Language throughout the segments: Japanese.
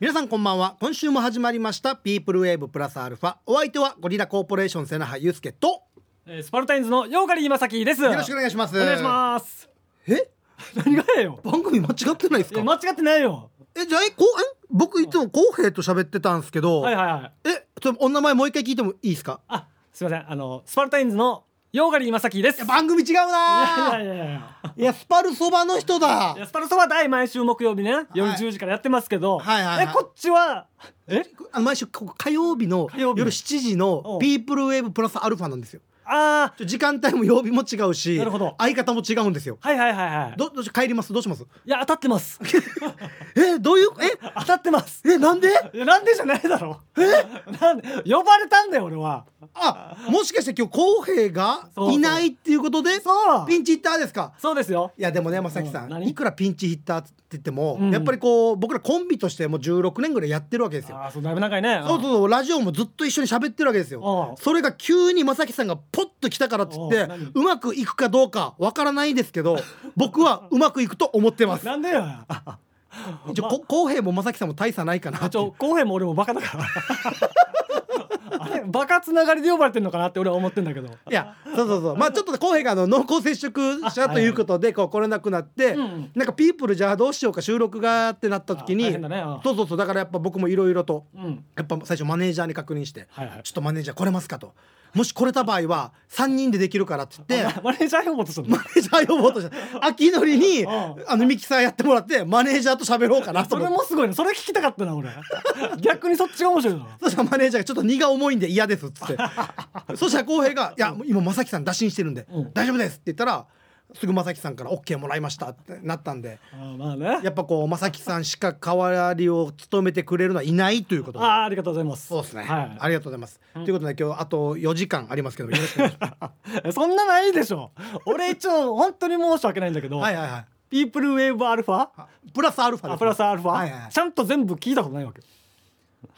皆さんこんばんは。今週も始まりましたピープルウェーブプラスアルファお相手はゴリラコーポレーション瀬那覇祐介とえースパルタインズのヨーガリーまさきです。よろしくお願いします。お願いします。え？何がやよ？番組間違ってないですか？いや間違ってないよ。えじゃあえこうえ？僕いつも公平と喋ってたんですけど、はいはいはい。え？ちょお名前もう一回聞いてもいいですか？あすいません。あのスパルタインズのヨーガリーまさきです。いや番組違うな。いやいやいやいや。いやスパルそばの人だ。いやスパルトは大毎週木曜日ね。夜はい。10時からやってますけど、はいはいはい。えこっちはえ？あの毎週ここ火曜日の火曜日。夜7時のおう。ピープルウェーブプラスアルファなんですよあちょ時間帯も曜日も違うしなるほど。相方も違うんですよ。ーはいはいはいはい。どどうし帰ります？どうします？いや当たってます。えどういう？え？当たってます。えなんで？いやなんでじゃないだろ。え？なんで？呼ばれたんだよ俺は。あもしかして今日公平がいないっていうことでそう。ピンチヒッターですか？そうですよ。いやでもね正樹さんうん何？いくらピンチヒッターって言っても、うん。やっぱりこう僕らコンビとしてもう16年ぐらいやってるわけですよ。ああそうだいぶ長いね。そうそうラジオもずっと一緒に喋ってるわけですよ。うん。それが急に正樹さんがポッと来たからっつってうまくいくかどうかわからないですけど僕はうまくいくと思ってます。なんでよ 一応こ公平も正樹さんも大差ないかな。ちょ公平も俺もバカだから。あれバカつながりで呼ばれてんのかなって俺は思ってんだけど。いやそうそうそう。まあちょっと公平があの濃厚接触者ということでこう来れなくなって、うん。なんかピープルじゃあどうしようか収録がってなった時に、ねうんそうそうそう。だからやっぱ僕もいろいろとうん。やっぱ最初マネージャーに確認してはいはい。ちょっとマネージャー来れますかともし来れた場合は3人でできるからって言ってあマネージャー呼ぼうとしたの？マネージャー呼ぼうと秋のりにうん。あのミキサーやってもらってマネージャーと喋ろうかなとそ思って。れもすごいね。それ聞きたかったな俺。逆にそっちが面白いなそしたらマネージャーがちょっと荷が重いんで嫌ですっつって。そしたら浩平が「いや今正樹さん打診してるんでうん。大丈夫です」って言ったらすぐ正樹さんから OK もらいましたってなったんで。あーまあね。やっぱこう正樹さんしか代わりを務めてくれるのはいないということで。あーありがとうございます。そうですね、はい。ありがとうございます、ということで今日あと4時間ありますけどよろしくお願いしまえ そんなないでしょ。俺一応本当に申し訳ないんだけど、すはいはいはい。ピープルウェーブアルファあプラスアルファね。あプラスアルファ、はいはいちゃんと全部聞いたことないわけ。よ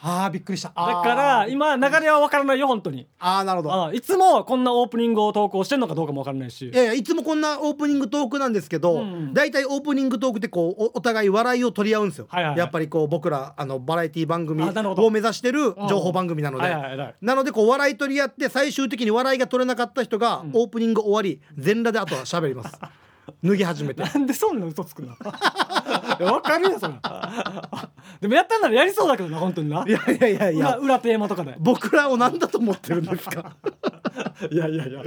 あーびっくりした。だから今流れは分からないよ本当に。あーなるほど。あいつもこんなオープニングを投稿してんのかどうかも分からないし。いやいやいつもこんなオープニングトークなんですけど、うん大体オープニングトークってこうおお互い笑いを取り合うんですよ、はいはいはい。やっぱりこう僕らあのバラエティ番組を目指してる情報番組なので、はいはいはいはい。なのでこう笑い取り合って最終的に笑いが取れなかった人がオープニング終わり全裸であとは喋ります。脱ぎ始めて。なんでそんな嘘つくの？いや分かるよそれでもやったんならやりそうだけどな本当にな。いやいやいやいや。裏裏テーマとかで。僕らを何だと思ってるんですか？いやいやいや。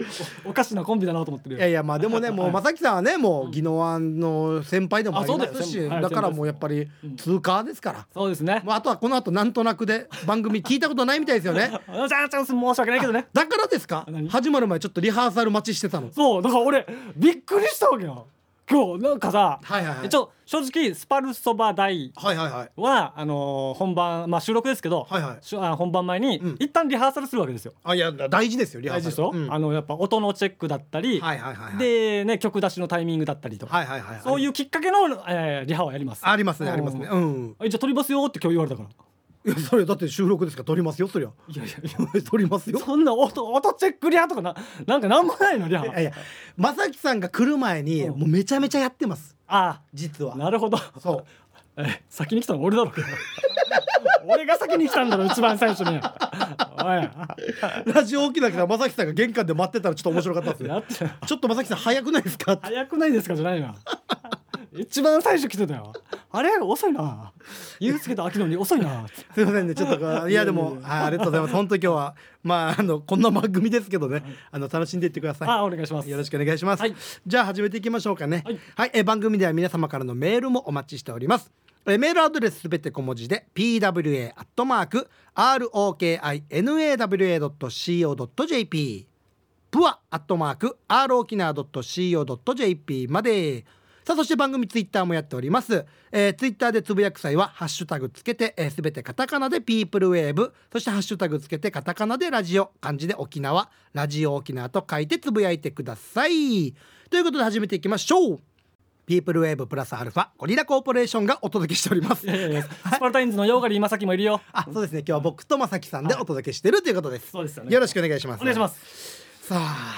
おおかしなコンビだなと思ってるよ。いやいやまあでもねもう正樹さんはねもう宜野湾の先輩でもありますしだからもうやっぱり通過ですから、そうですね。まあ、あとはこの後なんとなくで番組聞いたことないみたいですよね。あじゃあチャンス申し訳ないけどね。だからですか？何？始まる前ちょっとリハーサル待ちしてたの。そうだから俺びっくりしたわけよ今日なんかさ、はいはいはい。一応正直スパルそば大はいはいはい。はあのー本番まあ収録ですけど、はいはい。しゅあ本番前に、うん。一旦リハーサルするわけですよ。あいや大事ですよリハー大事でしょ、うん。あのやっぱ音のチェックだったり、はいはいはいはい。でね曲出しのタイミングだったりとか、はいはいはいそういううきっかけの、えーリハをやります。ありますねうんありますね。うん。あじゃあ撮りますよって今日言われたからいやそれだって収録ですから撮りますよそりゃ。いやいや。撮りますよ。そんな音音チェックリハとかななんかなんもないのリハいやいや正樹さんが来る前にうん。もうめちゃめちゃやってます。あ。実は。なるほど。そう。え先に来たの俺だろ 俺が先に来たんだろ一番最初に。おラジオ大きだから正樹さんが玄関で待ってたらちょっと面白かったですね。ちょっと正樹さん早くないですか早くないですかじゃないな一番最初来てたよ。あれ？遅いな。ユうスケと秋野に遅いな。すいませんね。ちょっといやでもはいありがとうございます。本当に今日はまああのこんな番組ですけどね。あの楽しんでいってください。あお願いします。よろしくお願いします、はい。じゃあ始めていきましょうかね。はい。え番組では皆様からのメールもお待ちしております。えメールアドレスすべて小文字で pwa アットマーク rokinawa.co.jp プアアットマーク r 沖縄 .co.jp までさあそして番組ツイッターもやっております、えー、ツイッターでつぶやく際はハッシュタグつけてすべ、えー、全てカタカナでピープルウェーブそしてハッシュタグつけてカタカナでラジオ漢字で沖縄ラジオ沖縄と書いてつぶやいてください。ということで始めていきましょう。ピープルウェーブプラスアルファゴリラコーポレーションがお届けしております。いやいや スパルタインズのヨーガリーまさきもいるよ。あそうですね。今日は僕とまさきさんでお届けしてるということです、そうですよね。よろしくお願いします。お願いします。さあ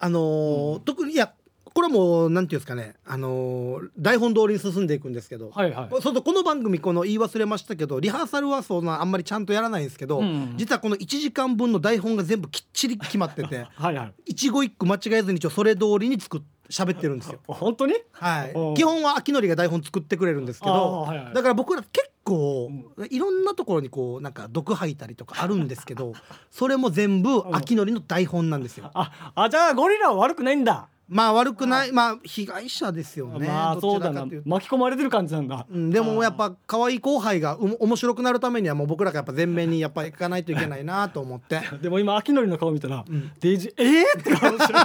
あのー特にいやこれはもうなんていうんですかねあのー台本通りに進んでいくんですけど、はいはい。そうこの番組この言い忘れましたけどリハーサルはそんなあんまりちゃんとやらないんですけど、うん。実はこの1時間分の台本が全部きっちり決まってて はいはい。一語一句間違えずに一応それ通りに作っ喋ってるんですよ。本当に？はい。基本は秋のりが台本作ってくれるんですけあど、ーはいはい。だから僕ら結構いろんなところにこうなんか毒吐いたりとかあるんですけどそれも全部秋のりの台本なんですよ。ああじゃあゴリラは悪くないんだまあ悪くないまあ被害者ですよね。まあそうだな。巻き込まれてる感じなんだ。うん、でもやっぱ可愛い後輩がう面白くなるためにはもう僕らがやっぱ前面にやっぱ行かないといけないなと思って。でも今秋のりの顔見たら、ん。デイジーえー、って顔してる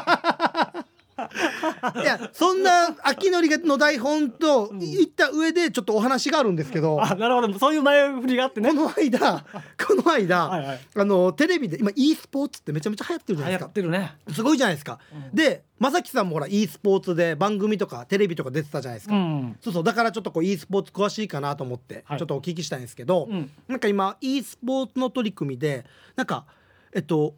いやそんな秋のりの台本と言った上でちょっとお話があるんですけど、あなるほど。そういう前振りがあってね。この間この間はいはい。あのテレビで今 e スポーツってめちゃめちゃ流行ってるじゃない流ですか。行ってるね。すごいじゃないですか、で正樹さんもほら e スポーツで番組とかテレビとか出てたじゃないですか、うん。そうそうだからちょっとこう e スポーツ詳しいかなと思ってはい。ちょっとお聞きしたいんですけど、うん。なんか今 e スポーツの取り組みでなんかえっと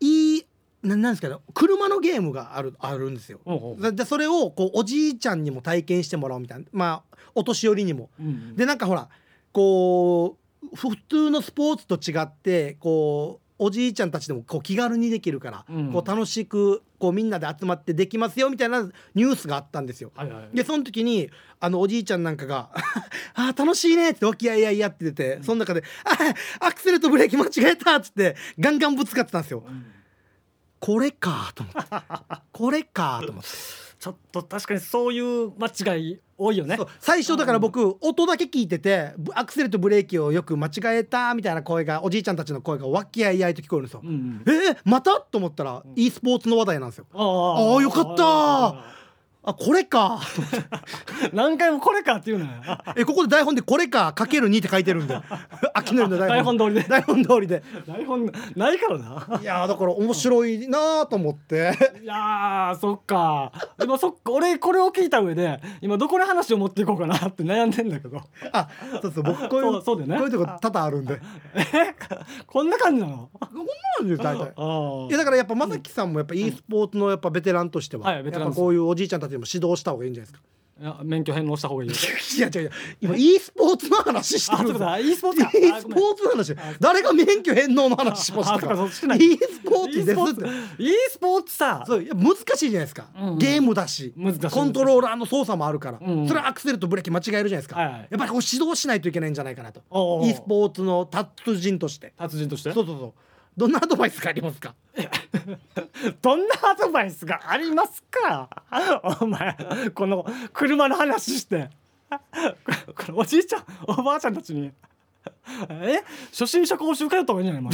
e ななんですかね車のゲームがあるあるんですよ。ででそれをこうおじいちゃんにも体験してもらおうみたいなまあお年寄りにも。うんでなんかほらこうふ普通のスポーツと違ってこうおじいちゃんたちでもこう気軽にできるから、うんこう楽しくこうみんなで集まってできますよみたいなニュースがあったんですよ。はいはいでその時にあのおじいちゃんなんかが「あー楽しいね」って「和気あいあいや」っててその中で「あーアクセルとブレーキ間違えた」っつってガンガンぶつかってたんですよ。これかと思って。これかと思って。ちょっと確かにそういう間違い多いよね。最初だから僕音だけ聞いててブアクセルとブレーキをよく間違えたみたいな声がおじいちゃんたちの声が和気あいあいと聞こえるんですよ。うんえー、また？と思ったら e スポーツの話題なんですよ。ああーよかったあこれか。何回もこれかっていうのよ。えここで台本でこれかかける2って書いてるんで 秋のりの台本。台本通りで。台本通りで。台本ないからな。いやーだから面白いなーと思って。いやーそっか。今そっか俺これを聞いた上で今どこに話を持っていこうかなって悩んでんだけど。あそうそう僕こういうそうだよね。こういうとこ多々あるんで。えこんな感じなの？こんなんです大体。あいやだからやっぱ正樹さんもやっぱ e スポーツのやっぱベテランとしては、はいベテランです。やっぱこういうおじいちゃんたちにも指導した方がいいんじゃないですか。いや免許返納した方がいいよ。いや違う違う。今 e スポーツの話してる。ん e スポーツか e スポーツの話。誰が免許返納の話しましか？e スポーツですって。e スポーツさ。そういや難しいじゃないですか、うんゲームだし。コントローラーの操作もあるから、うんそれはアクセルとブレーキ間違えるじゃないですか、はいはい。やっぱりこう指導しないといけないんじゃないかなと。e スポーツの達人として。達人として？そうそうそうどんなアドバイスがありますか？どんなアドバイスがありますか？お前この車の話して。これおじいちゃんおばあちゃんたちに。え？初心者講習会やった方がいいんじゃな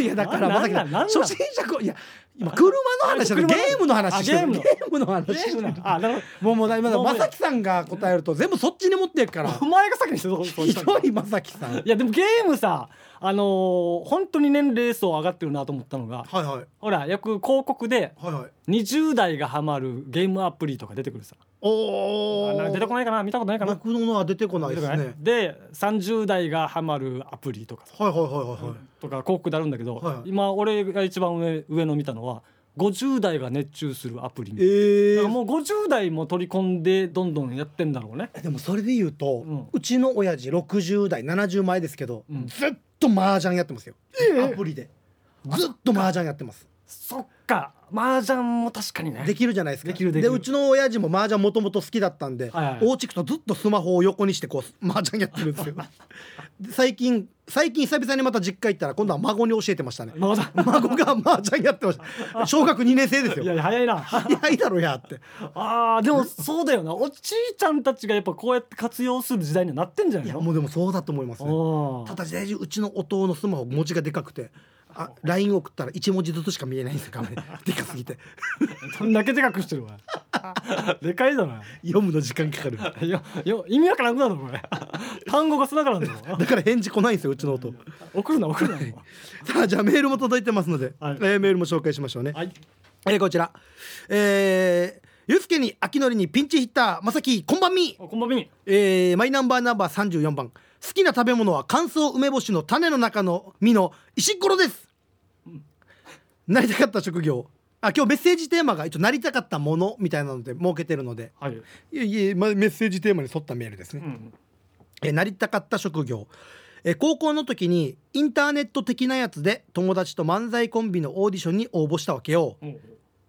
い？いやだからなまさき初心者こいや今車の話じゃない車ゲームの話してる。あゲームの。ゲームの話。ゲームなあなるほもうもうだ今もうまさきさんが答えると全部そっちに持っていくから。どお前が先にしてそうひどいまさきさん。はいやでもゲームさあのー本当に年齢層上がってるなと思ったのがいはい。ほらよく広告ではいはい。20代がハマるゲームアプリとか出てくるさ。おおあなんか出てこないかな？見たことないかな？僕のは出てこないですね。で30代がハマるアプリとか。さはいはいはいはいはい。とか広告であるんだけど、はい今俺が一番上上の見たのは50代が熱中するアプリみたいな。ええだからもう50代も取り込んでどんどんやってんだろうね。でもそれで言うと、ううんちの親父60代70前ですけど、うん。ずっと麻雀やってますよ、アプリで。ずっと麻雀やってますそっか。麻雀も確かにね。できるじゃないですか。できるできる。うちの親父も麻雀もともと好きだったんで、はいはい。お家行くとずっとスマホを横にしてこう麻雀やってるんですよ。で最近最近久々にまた実家行ったら今度は孫に教えてましたね。孫が麻雀やってました。小学2年生ですよ。いや早いな。早いだろやって。あーでもそうだよな。おじいちゃんたちがやっぱこうやって活用する時代にはなってんじゃないの？いやもうでもそうだと思いますね。ただうちの弟のスマホ文字がでかくてあ LINE 送ったら1文字ずつしか見えないんですよ画面。でかすぎて。どんだけでかくしてるわ。でかいだな。読むの時間かかる。いやいや意味わからんくなるぞこれ。単語がつながらんぞ。だから返事来ないんですようちの弟送るな送るな。もさあじゃあメールも届いてますので、はい。えーメールも紹介しましょうね、うはい。えーこちら。えーゆうすけに秋のりにピンチヒッターまさきこんばんみ、おこんばんみ。えーマイナンバーナンバー34番好きな食べ物は乾燥梅干しの種の中の実の石ころですなりたかった職業。あ今日メッセージテーマが一応なりたかったものみたいなので設けてるのではい、いやいや、まあ、メッセージテーマに沿ったメールですね、うん、えなりたかった職業。え高校の時にインターネット的なやつで友達と漫才コンビのオーディションに応募したわけよ。う。ん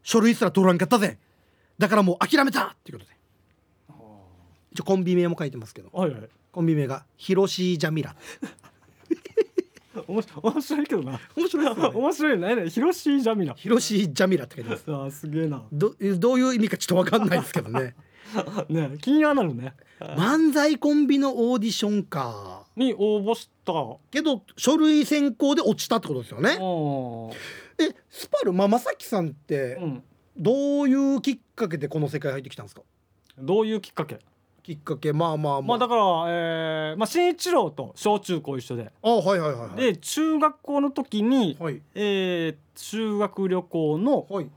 書類すら取らんかったぜ。だからもう諦めたっていうことで。一応コンビ名も書いてますけど。はいはい。コンビ名がヒロシージャミラ 面白いけどな。面白いですよね。面白いね。ね広しジャミナ。ヒロシージャミラって書いてます。あーすげえな。どどういう意味かちょっとわかんないですけどね。ね気にはなるね。漫才コンビのオーディションか。に応募した。けど書類選考で落ちたってことですよね。うえスパルまあ正樹さんってん。どういうきっかけでこの世界入ってきたんですか？どういうきっかけ？きっかけまあまあまあ、まあだからえーまあ新一郎と小中高一緒で。あはいはいはいはい。で中学校の時にはい。えー修学旅行のはい。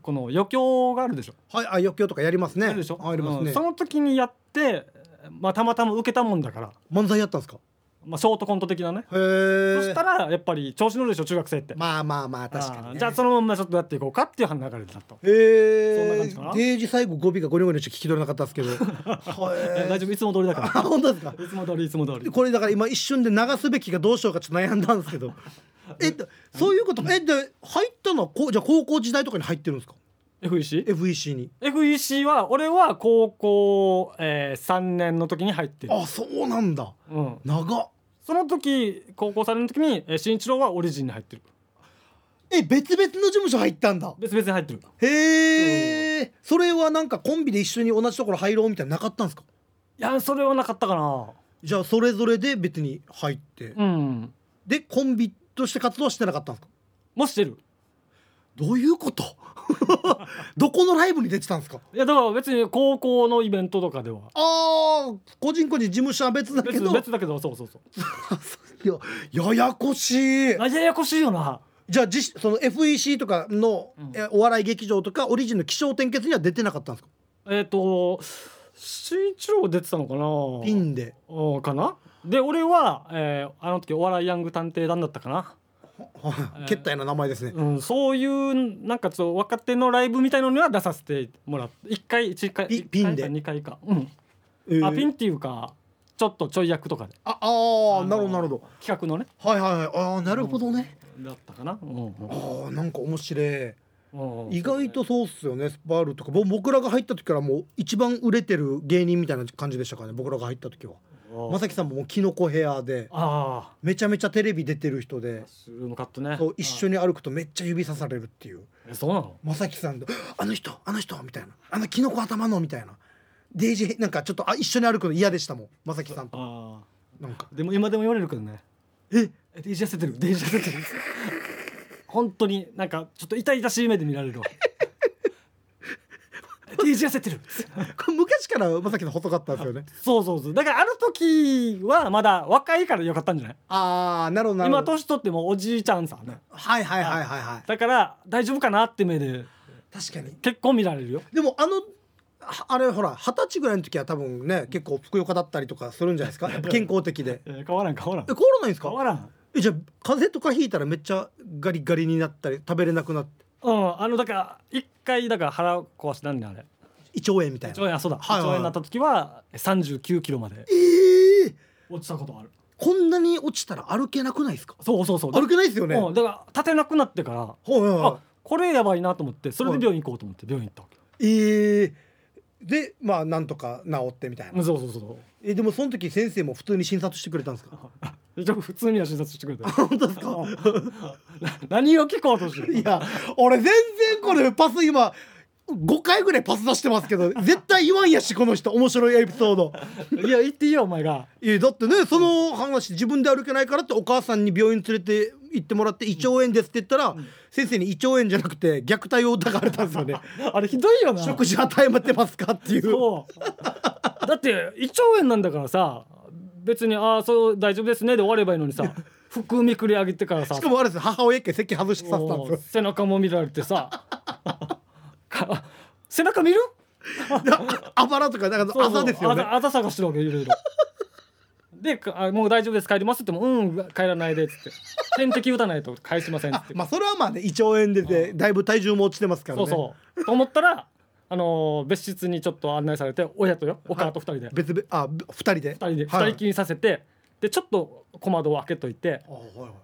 この余興があるでしょ。はいあ余興とかやりますね。あるでしょ。あありますね、うんその時にやってまあたまたま受けたもんだから。漫才やったんですか？まあショートコント的なね。へえそしたらやっぱり調子乗るでしょ中学生って。まあまあまあ確かに、ね、じゃあそのままちょっとやっていこうかっていう流れだったへえそんな感じかな。デージ最後語尾がゴニョゴニョして聞き取れなかったですけど。え大丈夫。いつも通りだかあ本当ですか？らいつも通りいつも通り。これだから今一瞬で流すべきかどうしようかちょっと悩んだんですけど。えっとそういうことえで入ったのはこうじゃあ高校時代とかに入ってるんですか？FEC? FEC に。FEC は俺は高校、えー、3年の時に入ってる、あそうなんだ。うん、長っ。その時高校3年の時に、えー、新一郎はオリジンに入ってる。え別々の事務所入ったんだ。別々に入ってる。へえそれはなんかコンビで一緒に同じところ入ろうみたいなのなかったんですか？いやそれはなかったかな。じゃあそれぞれで別に入って、うん。でコンビとして活動はしてなかったんですか？もしてる。どういうこと？どこのライブに出てたんですか？いやだから別に高校のイベントとかでは。ああ個人個人事務所は別だけど。別別だけどそうそうそう。いやややこしい。あややこしいよな。じゃあ実その FEC とかの、うん。えお笑い劇場とかオリジンの起承転結には出てなかったんですか？えっ、と新一郎出てたのかな。ピンで。うんかな。で俺は、えーあの時お笑いヤング探偵団だったかな、けったいな名前ですね、うん、そういうなんかちょっと若手のライブみたいのには出させてもらって1回1回ピ一回ピンで。か2回か、うん。えー。あピンっていうかちょっとちょい役とかで。ああーなるほどなるほど。企画のね。はいはいはい。ああなるほどね、だったかな、うんうん。ああなんか面白い。うん意外とそうっすよねスパールとか。ぼ僕らが入った時からもう一番売れてる芸人みたいな感じでしたからね僕らが入った時は。うんまさきさんもキノコヘアでめちゃめちゃテレビ出てる人でスルームカットね。そう一緒に歩くとめっちゃ指さされるっていう。えそうなの？まさきさんと「あの人あの人」みたいな「あのキノコ頭の」みたいな。デイジーなんかちょっとあ一緒に歩くの嫌でしたもんまさきさんと。あなんか。あでも今でも言われるけどね。え？えデイジ痩せてる？デイジ痩せてる？本当になんかちょっと痛々しい目で見られるわデイジ痩せてる。昔からまさきさん細かったんですよね。そうそうそう。だからある時はまだ若いからよかったんじゃない？ああなるほど今年取ってもおじいちゃんさね。はいはいはいはいはい。だから大丈夫かなって目で確かに。結構見られるよ。でもあのはあれほら二十歳ぐらいの時は多分ね結構ふくよかだったりとかするんじゃないですか？健康的で。えー変わらん変わらん。え変わらないんですか？変わらん。えじゃあ風邪とかひいたらめっちゃガリガリになったり食べれなくなって。うんあのだから一回だから腹壊してなんねんあれ胃腸炎みたいな。胃腸炎あそうだ、はいはい胃腸炎になった時は39キロまでええ落ちたことある。こんなに落ちたら歩けなくないですか？そうそうそう。歩けないですよね、うん、だから立てなくなってからはいはいはあこれやばいなと思ってそれで病院行こうと思って病院行ったわけ、いええでまあなんとか治ってみたいな、うんそうそうそうえでもその時先生も普通に診察してくれたんですか？普通には診察してくれて本当ですか？何を聞こうとしてるいや俺全然これパス今5回ぐらいパス出してますけど 絶対言わんやしこの人。面白いエピソード。いや言っていいよお前が。いやだってねその話自分で歩けないからってお母さんに病院連れて行ってもらって胃腸炎ですって言ったら、先生に胃腸炎じゃなくて虐待を疑われたんですよね。あれひどいよな。食事与えてますかっていう。そう。だって胃腸炎なんだからさ別に「ああそう大丈夫ですね」で終わればいいのにさ服めくり上げてからさ。しかもあれです母親一回席外してさせたんですよ。背中も見られてさ。か 背中見る？あばらとかなんか朝ですよね。あざあざ探してるわけいろいろ。でかあもう大丈夫です。帰りますって言ってもうん帰らないでっつって。点滴打たないと返しませんって、まあそれはまあね胃腸炎でてだいぶ体重も落ちてますからね。そうそう。と思ったらあのー別室にちょっと案内されて親とよお母と二人で、別々あ二人で？二人で。はい二人きりにさせて、でちょっと小窓を開けといて。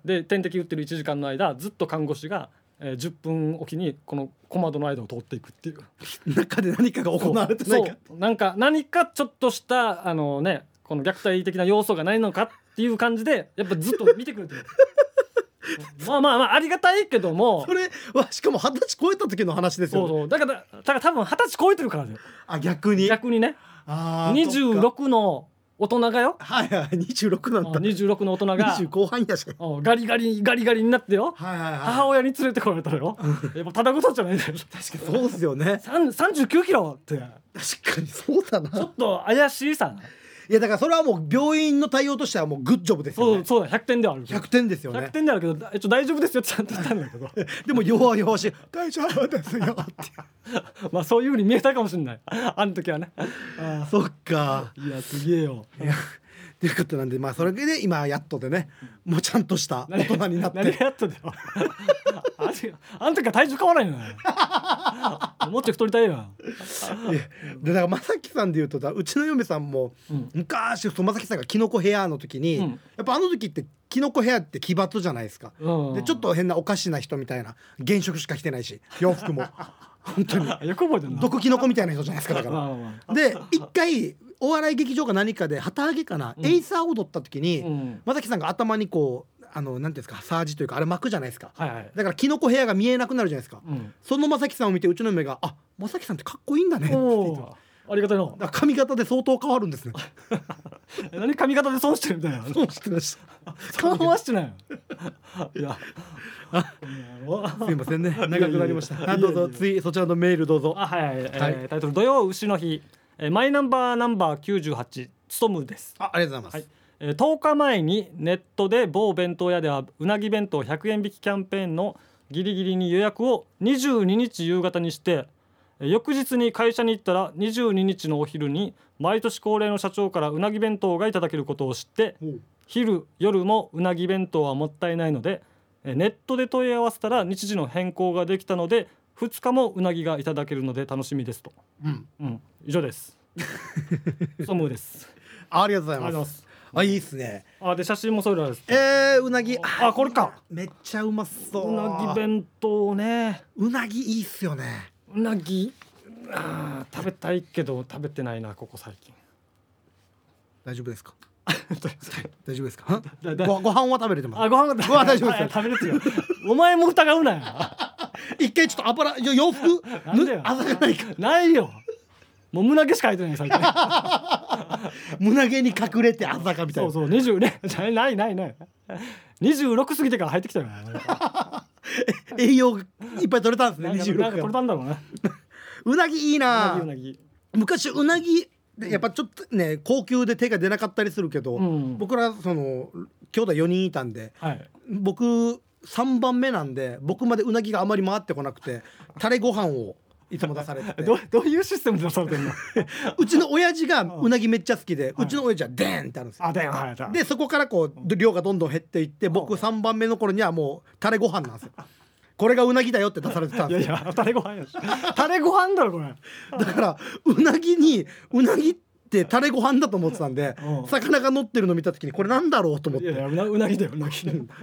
で点滴打ってる1時間の間ずっと看護師が、えー10分おきにこの小窓の間を通っていくっていう。中で何かが行われてないか。そう。なんか何かちょっとしたあのねこの虐待的な要素がないのかっていう感じでやっぱずっと見てくれてる。まあまあまあありがたいけども。それはしかも二十歳超えた時の話ですそうよね。そうだからだから多分二十歳超えてるからだよ。あ逆に？逆にね。あーそっか。26の大人がよ。はいはい。26なんだ。26の大人が。20後半やし。うんガリガリガリガリになってよ。はいはいはい。母親に連れてこられたらよ。やっぱただことじゃないんだよ。確かそうですよね。に39キロって。確かにそうだな。ちょっと怪しいさいやだからそれはもう病院の対応としてはもうグッジョブですよね。そうそうだ100点ではある。100点ですよ100ね点ではあるけど一応大丈夫ですよってちゃんと言ったんだけど。でも弱々しい。大丈夫ですよって。まあそういうふうに見えたかもしれない。あの時はね。あそっか。ーいやすげえよということなんでまあそれで今やっとでねもうちゃんとした大人になっ何てがやったんだよ。あの時あの時は体重変わらんよ。ね もっと太りたいよ。でだから正樹さんで言うとだうちの嫁さんもうん。昔正樹さんがキノコヘアの時に、うん。やっぱあの時ってキノコヘアって奇抜じゃないですか、うん。でちょっと変なおかしな人みたいな原色しか着てないし洋服も。本当に。あ よく覚えてるな。毒キノコみたいな人じゃないですかだから。で一回お笑い劇場か何かで旗揚げかな、うん。エイサー踊った時に、うん。正樹さんが頭にこうあのなんていうんですかサージというかあれ巻くじゃないですか。はいはい。だからキノコ部屋が見えなくなるじゃないですか、うん。その正樹さんを見てうちの嫁が「あ正樹さんってかっこいいんだね」って言ってたおー。ありがたいの髪型で相当変わるんですね。え 何髪型で損してるみたいな。そうしてました。緩和してないよ。いや。すいませんね。長くなりました。どうぞ。次そちらのメールどうぞ。あはいはい、えーはいタイトル「土曜牛の日」えーマイナンバーナンバー98つとむです。あありがとうございます、えー10日前にネットで某弁当屋ではうなぎ弁当100円引きキャンペーンのギリギリに予約を22日夕方にしてえー翌日に会社に行ったら22日のお昼に毎年恒例の社長からうなぎ弁当がいただけることを知って昼夜もうなぎ弁当はもったいないのでえーネットで問い合わせたら日時の変更ができたので2日もうなぎがいただけるので楽しみですと、うん。うん、以上です ソムーです。あありがとうございます。す。あいいっすね。あで写真もそうです。えー、うなぎ。あこれか。めっちゃうまそう。うなぎ弁当ね。うなぎいいっすよね。うなぎ。あー食べたいけど食べてないなここ最近。大丈夫ですか？大丈夫ですか？ごご飯は食べれてます。あご飯がご飯大丈夫ですはい食べれてるよ。お前も疑うなよ。一回ちょっと油いや洋服？なんだよ。あざがないか。ないよもう胸毛しか入ってない最近。胸毛に隠れてあざかみたいな。そうそう20ね。ないないない。26過ぎてから入ってきたよ。栄養がいっぱい取れたんですねなんか26なんか取れたんだろうねうなぎいいうなぎなうなぎ。昔うなぎでやっぱちょっとね高級で手が出なかったりするけど、うん。僕らその兄弟4人いたんではい。僕3番目なんで僕までうなぎがあまり回ってこなくてタレご飯をいつも出されてて。どどういうシステムで出されてるの？うちの親父がうなぎめっちゃ好きで、うちの親父はデーンってあるんですよ。はいだでそこからこう量がどんどん減っていって僕3番目の頃にはもうタレご飯なんですよ。これがうなぎだよって出されてたんいやですよ。いやタレご飯やし。タレご飯だろこれ。だからうなぎにうなぎってタレご飯だと思ってたんでうん。魚が乗ってるの見た時にこれなんだろうと思って。いやいやうなうなぎだようなぎ。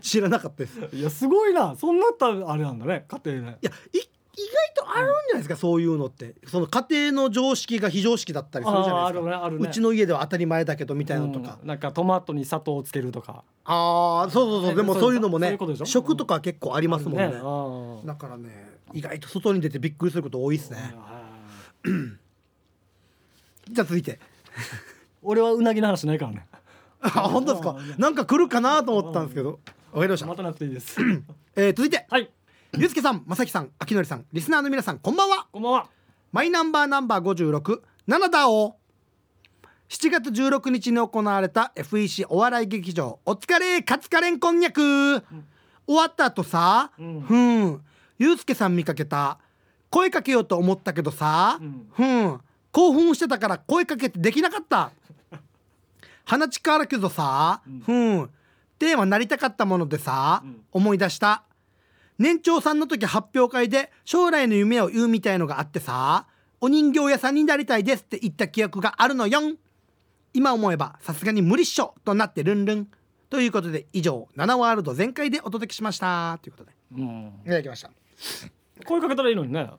知らなかったです。いいやすごいな。そんなったらあれなんだね家庭ねやい意外とあるんじゃないですか、そういうのって。その家庭の常識が非常識だったりするじゃないですあーあるねうちの家では当たり前だけどみたいなのとか、うん。なんかトマトに砂糖をつけるとか。ああそうそうそう。でもそういうのもね食とか結構ありますもんね。あるあー。だからね意外と外に出てびっくりすること多いですね。じゃあ続いて。俺はうなぎの話ないからね。あ本当ですか？なんか来るかなと思ったんですけど。わかりました。またなくていいです。えー続いて。はいゆうすけさんまさきさんあきのりさんリスナーの皆さんこんばんは。こんばんは。マイナンバーナンバー56七だお7月16日に行われた FEC お笑い劇場。お疲れカツカレンこんにゃく、終わった後さ、うん。ふん。ゆうすけさん見かけた。声かけようと思ったけどさ、うん。ふん。興奮してたから声かけてできなかった。鼻力あるけどさうん。テーマなりたかったものでさ、うん。思い出した年長さんの時発表会で将来の夢を言うみたいのがあってさお人形屋さんになりたいですって言った記憶があるのよん。今思えばさすがに無理っしょとなってルンルン。ということで以上7ワールド全開でお届けしました。ということで。うん。いただきました。声かけたらいいのにね。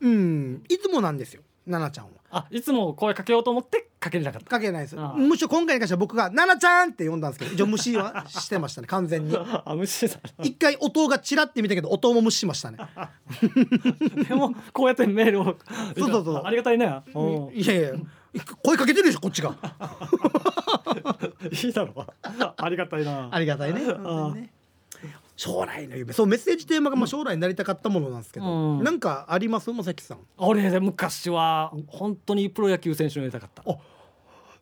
うん。いつもなんですよ奈々ちゃんはあいつも声かけようと思ってかけれなかった。かけないです。ああ。むしろ今回に関しては僕が「奈々ちゃん!」って呼んだんですけど一応無視は してましたね完全に。あ無視だ一回音がチラって見たけど音も無視しましたね。でもこうやってメールを。そうそうそう。ありがたいね。うん。いやいや。声かけてるでしょこっちが。いいだろう。ありがたいな。ありがたいね。あね将来の夢。そうメッセージテーマがまあ将来になりたかったものなんですけど、うん。なんかあります？まさきさん。俺で昔は本当にプロ野球選手になりたかった。あ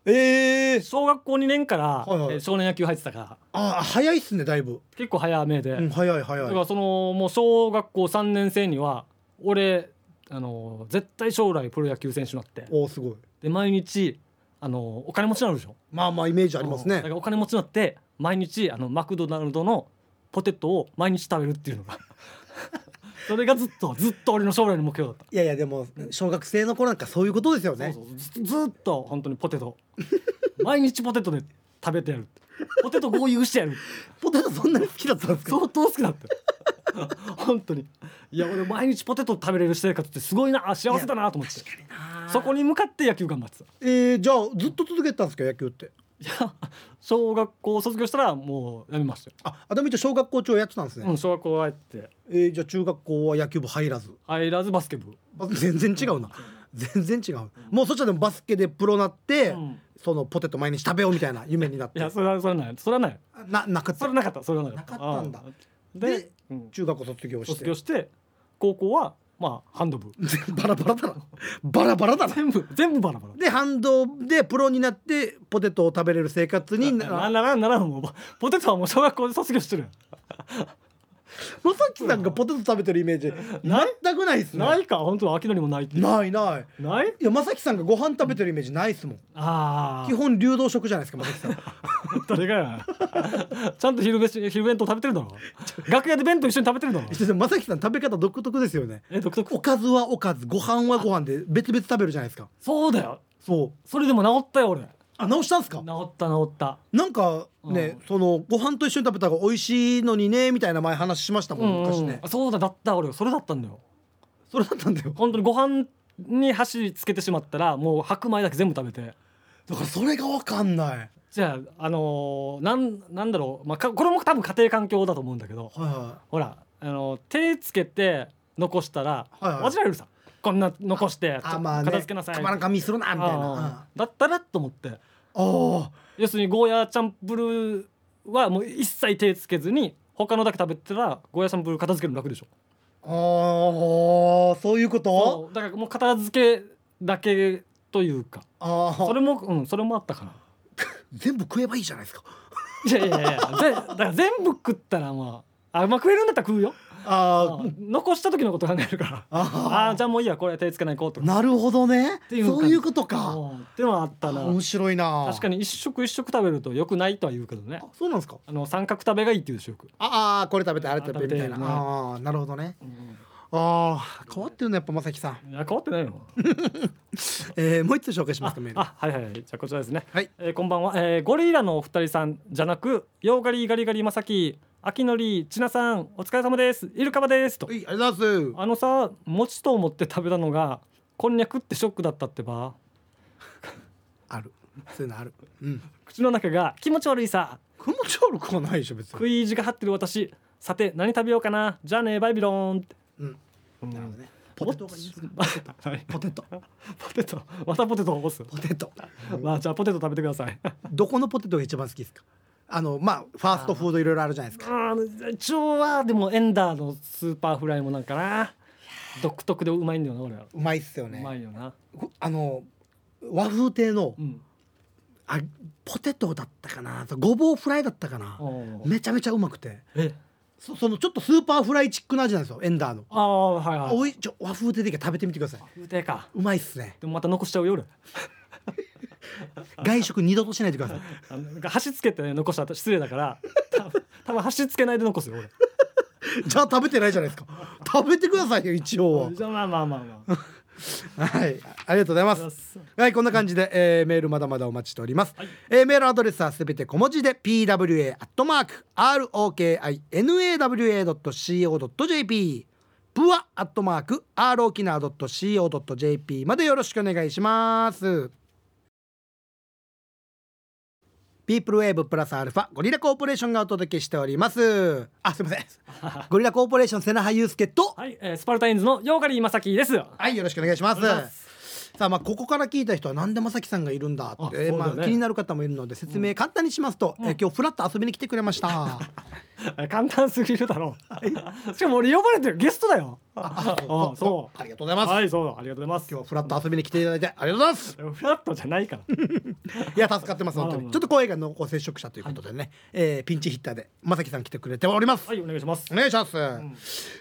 ええ小学校2年から、はいはい。えー少年野球入ってたから。あ早いっすねだいぶ、結構早めで、うん、早い早い。だからそのもう小学校3年生には俺あの絶対将来プロ野球選手になって。おーすごい。で毎日あのお金持ちになるでしょ。まあまあイメージありますね。だからお金持ちになって毎日あのマクドナルドのポテトを毎日食べるっていうのが。それがずっとずっと俺の将来の目標だった。いやいやでも小学生の頃なんかそういうことですよね。そうそうずずっと本当にポテト。毎日ポテトで食べてやる。ポテト合流してやる。ポテトそんなに好きだったんですか？相当好きだった 本当に。いや俺毎日ポテト食べれる生活ってすごいな幸せだなと思って。そこに向かって野球頑張ってた。いえー、じゃあずっと続けてたんですか野球って？や 小学校卒業したらもうやめましたよ、ああでも一応小学校長やってたんですね、うん、小学校入って。えー、じゃあ中学校は野球部入らず。入らずバスケ部、バ全然違うな。全然違う。もうそっちはでもバスケでプロなって、うん。そのポテト毎日食べようみたいな夢になって。いやそれはそれはない。それはない。ななかったそれなかった。それはないなかったんだ。で、うん。中学校卒業して。卒業して高校はまあハンド部 バラバラだなバラバラだな。全部全部バラバラ。で反動でプロになってポテトを食べれる生活にななならならもう。ポテトはもう小学校で卒業してるまさきさんがポテト食べてるイメージ。全くないっすね。ないか？本当は秋のりもないってないない。ない？いやまさきさんがご飯食べてるイメージないっすもん。あ基本流動食じゃないですかまさきさん。あ 誰がや？ちゃんと昼飯昼弁当食べてるだろ？楽屋で弁当一緒に食べてるだろ？一緒でまさきさん食べ方独特ですよね。え独特？おかずはおかずご飯はご飯で別々食べるじゃないですか。そうだよ。そう。それでも治ったよ俺。あ直したんすか？治った治った。なんかね、そのご飯と一緒に食べた方が美味しいのにねみたいな前話しましたもん、昔ねうん。そうだだった俺それだったんだよ。それだったんだよ。本当にご飯に箸つけてしまったらもう白米だけ全部食べて。だからそれが分かんない。じゃああのーなんなんだろう、まあ、かこれも多分家庭環境だと思うんだけどはいはほらあの手つけて残したらはいはい。忘れるさ。こんな残してまあね。片付けなさい。たまらんかみするなみたいな。だったらと思って。あ要するにゴーヤーチャンプルーはもう一切手つけずに他のだけ食べてたらゴーヤーチャンプルー片付けるの楽でしょ。あーそういうこと？だからもう片付けだけというか。ああそれもうんそれもあったかな。全部食えばいいじゃないですか。いやいやいやぜだから全部食ったらまああまあ食えるんだったら食うよあー残した時のこと考えるから。ああじゃあもういいやこれ手つけないこうとか。なるほどね。そういうことか。うん。っていうのはあったな。面白いな。確かに一食一食食べると良くないとは言うけどね。あそうなんですか？あの三角食べがいいっていうでしょよく、ああこれ食べてあれ食べてみたいな。ねああなるほどね。ああ変わってるねやっぱまさきさん、いや変わってないの えー、もう一つ紹介しますあかメール。あはいはいはい。じゃあこちらですね、はい。えーこんばんは、えーゴリラのお二人さんじゃなくヨーガリガリガリまさきあきのりちなさんお疲れ様です。イルカバです。と。はいありがとうございます。あのさ餅と思って食べたのがこんにゃくってショックだったってば。ある。そういうのある。うん。口の中が気持ち悪いさ。気持ち悪くはないでしょ別に。食い意地が張ってる私。さて何食べようかな。じゃあねバイビロンって、うん。うん。なるほどね。ポテトがいいですねはいポテト。ポテト。またポテトを押す。ポテト。まあじゃあポテト食べてください。どこのポテトが一番好きですか？あのまあファーストフードいろいろあるじゃないですか。あー一応はでもエンダーのスーパーフライもなんかな。独特でうまいんだよな俺は、うまいっすようねまいよな。あの和風亭のうん。あポテトだったかな。ごぼうフライだったかな。おーめちゃめちゃうまくて。え？そそのちょっとスーパーフライチックな味なんですよエンダーの。ああはいはい。おいちょ和風亭で食べてみてください。風亭か。うまいっすね。でもまた残しちゃうよ俺外食二度としないでください。あのなんか箸つけて、ね、残したら失礼だからた多分箸つけないで残すよ俺。じゃあ食べてないじゃないですか。食べてくださいよ一応。じゃあまあまあまあまあ。はい。ありがとうございます。はいこんな感じで、えーメールまだまだお待ちしております、はい。えーメールアドレスはすべて小文字で pwa.rokinawa.co.jp プアアットマーク r 沖縄 .co.jp までよろしくお願いしますピープルウェーブプラスアルファゴリラコーポレーションがお届けしております。あすいません。ゴリラコーポレーション瀬名葉祐介と。はい、えー、スパルタインズのヨーカリーまさきです。はい、よろしくお願いします。さあ、まあ、ここから聞いた人は、なんでまさきさんがいるんだって、あそうだよね。まあ、気になる方もいるので、説明簡単にしますと、えー今日フラッと遊びに来てくれました。え 簡単すぎるだろ。う しかも俺呼ばれてるゲストだよ。ああそう。ありがとうございます。はいそうありがとうございます。今日はフラッと遊びに来ていただいて、ありがとうございます。フラットじゃないから。いや、助かってます、本当に。ちょっと声が濃厚接触者ということでね、えーピンチヒッターで、まさきさん来てくれております。はいお願いします。お願いします。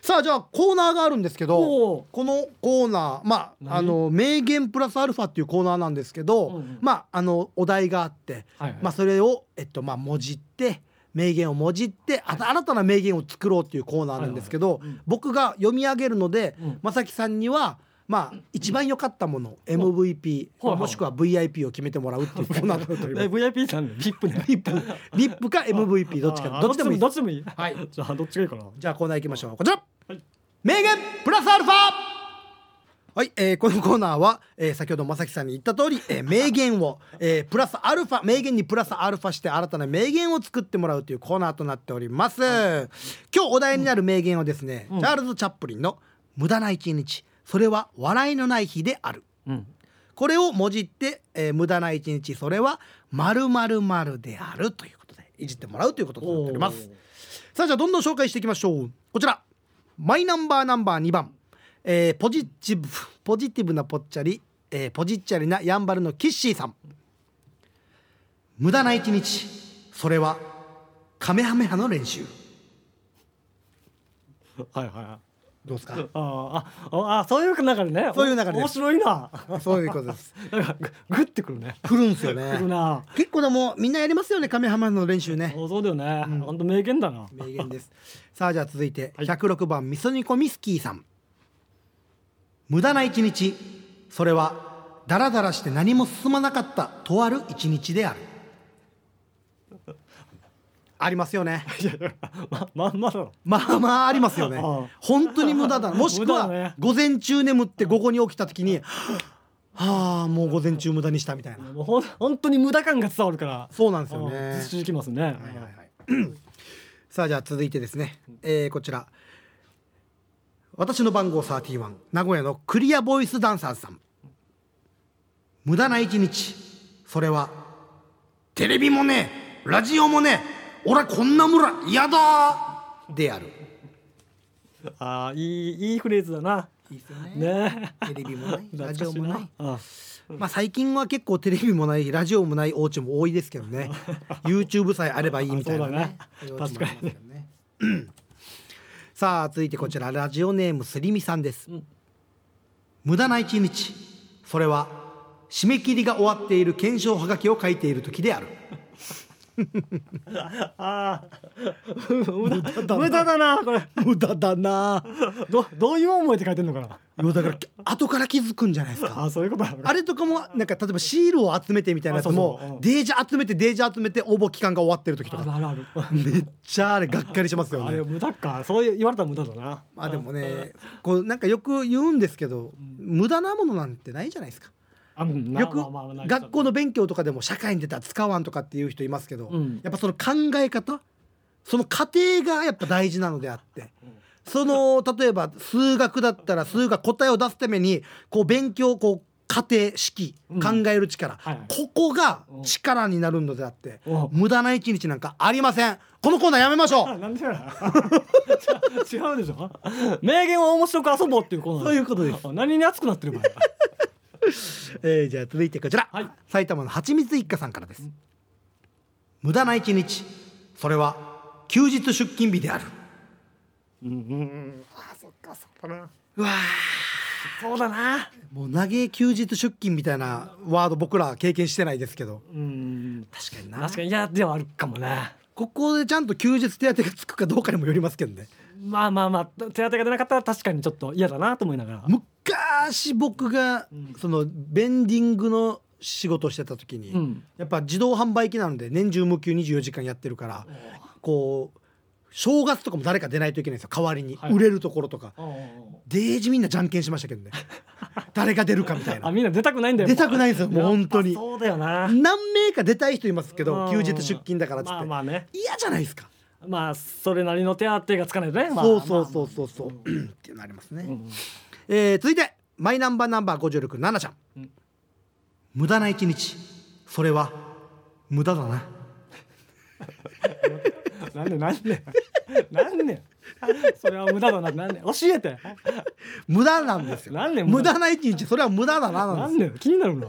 さあ、じゃあ、コーナーがあるんですけどこのコーナー、まあ、何？あの、名言プラスアルファっていうコーナーなんですけど、うんうん。まあ、あの、お題があって、はいはい。まあ、それを、えっと、まあ、もじって。名言をもじって、新たな名言を作ろうっていうコーナーなんですけど、僕が読み上げるので、うん。まさんには。まあ、一番良かったもの、MVP、もしくは VIP を決めてもらうっていうコーナーだと思います。え VIP なんだリップね。リップ、リップか MVP どっちか、あどっちでもいい。どっちでもいい。はい。じゃあどっちがいいかな。じゃあコーナー行きましょう。こちら。はい。名言プラスアルファ。はい、えーこのコーナーは、えー先ほどまさきさんに言った通り、えー名言を、えープラスアルファ名言にプラスアルファして新たな名言を作ってもらうというコーナーとなっております、今日お題になる名言はですね、うん。チャールズ・チャップリンの「無駄な一日。それは笑いのない日である」うん。これをもじって、えー無駄な一日。それは〇〇〇である。ということでいじってもらうということとなっております。さあじゃあどんどん紹介していきましょう。こちら。マイナンバーナンバー2番、えーポジティブポジティブなぽっちゃり、えーポジッチャリなやんばるのキッシーさん。無駄な一日それはカメハメハの練習。はいはいはい。どうですか？ああああそういう流れねそういう流れ面白いな。そういうことです。なんかググってくるね。来るんですよね。な。結構でもみんなやりますよねカメハメハの練習ね。そうそうだよね。本当名言だな。名言です。さあじゃあ続いてはい。106番味噌煮込みスキーさん無駄な一日。それはダラダラして何も進まなかったとある一日である。ありますよね。ままんまだ。ろまあまあありますよね。本当に無駄だ もしくは午前中眠って午後に起きた時にはあもう午前中無駄にしたみたいな。もうほん本当に無駄感が伝わるから。そうなんですようんね。ずっしりきますね。はいはいはい。さあじゃあ続いてですね、えーこちら私の番号31名古屋のクリアボイスダンサーズさん。無駄な一日。それはテレビもねラジオもね俺はこんな村嫌だ。である。ああいいいいフレーズだな。いいですよね。ね。テレビもないラジオもない。あまあ最近は結構テレビもないラジオもないお家も多いですけどね。YouTube さえあればいいみたいなね。あそうお家もありますけどね さあ続いてこちらラジオネームすりみさんです、ん。無無駄な一日。それは締め切りが終わっている検証はがきを書いている時であるあー。無駄無駄だなこれ。無駄だな。どどういう思いで書いてんのかな。いやだから後から気づくんじゃないですか。あそういうことあれとかもなんか例えばシールを集めてみたいなやつもデージ集めてデージ集めて応募期間が終わってる時とか。あるある。あめっちゃあれがっかりしますよるあれね無駄か。そういう言われたら無駄だな。まあでもねこうなんかよく言うんですけど無駄なものなんてないじゃないですかよく学校の勉強とかでも社会に出たら使わんとかっていう人いますけど、うん。やっぱその考え方その過程がやっぱ大事なのであって、その例えば数学だったら数学答えを出すためにこう勉強こう過程式うん。考える力、はいはい。ここが力になるのであって、うん無駄な一日なんかありません。このコーナーやめましょう。違うでしょ。名言を面白く遊ぼうっていうコーナー。そういうことです。あ何に熱くなってるか えーじゃあ続いてこちら、はい。埼玉のはちみつ一家さんからです、無駄な一日。それは休日出勤日である。うん。うんうんあそっかそっかな。うわそうだな。もう投げ休日出勤みたいなワード僕ら経験してないですけど。うん。確かにな。確かに嫌ではあるかもねここでちゃんと休日手当がつくかどうかにもよりますけどね。まあまあまあ手当が出なかったら確かにちょっと嫌だなと思いながら昔僕がうん。そのベンディングの仕事をしてた時に、うん。やっぱ自動販売機なので年中無休24時間やってるからこう正月とかも誰か出ないといけないんですよ。代わりに、はい。売れるところとか。あデージみんなじゃんけんしましたけどね。誰が出るかみたいな。あみんな出たくないんだよ。出たくないんですよもう本当に。そうだよな。何名か出たい人いますけどうん。休日出勤だからっつって、まあまあね。嫌じゃないですか、まあそれなりの手当がつかないとね、まあ、そうそうそうそうそう、っていうのありますね、まあうんえー続いてマイナンバーナンバー56ナナちゃん、うん。無駄な一日。それは無駄だな。なんでなんでなんでそれは無駄だな。なんで教えて。無駄なんですよ。なんで無駄な一日それは無駄だなななんんで？で気になるな。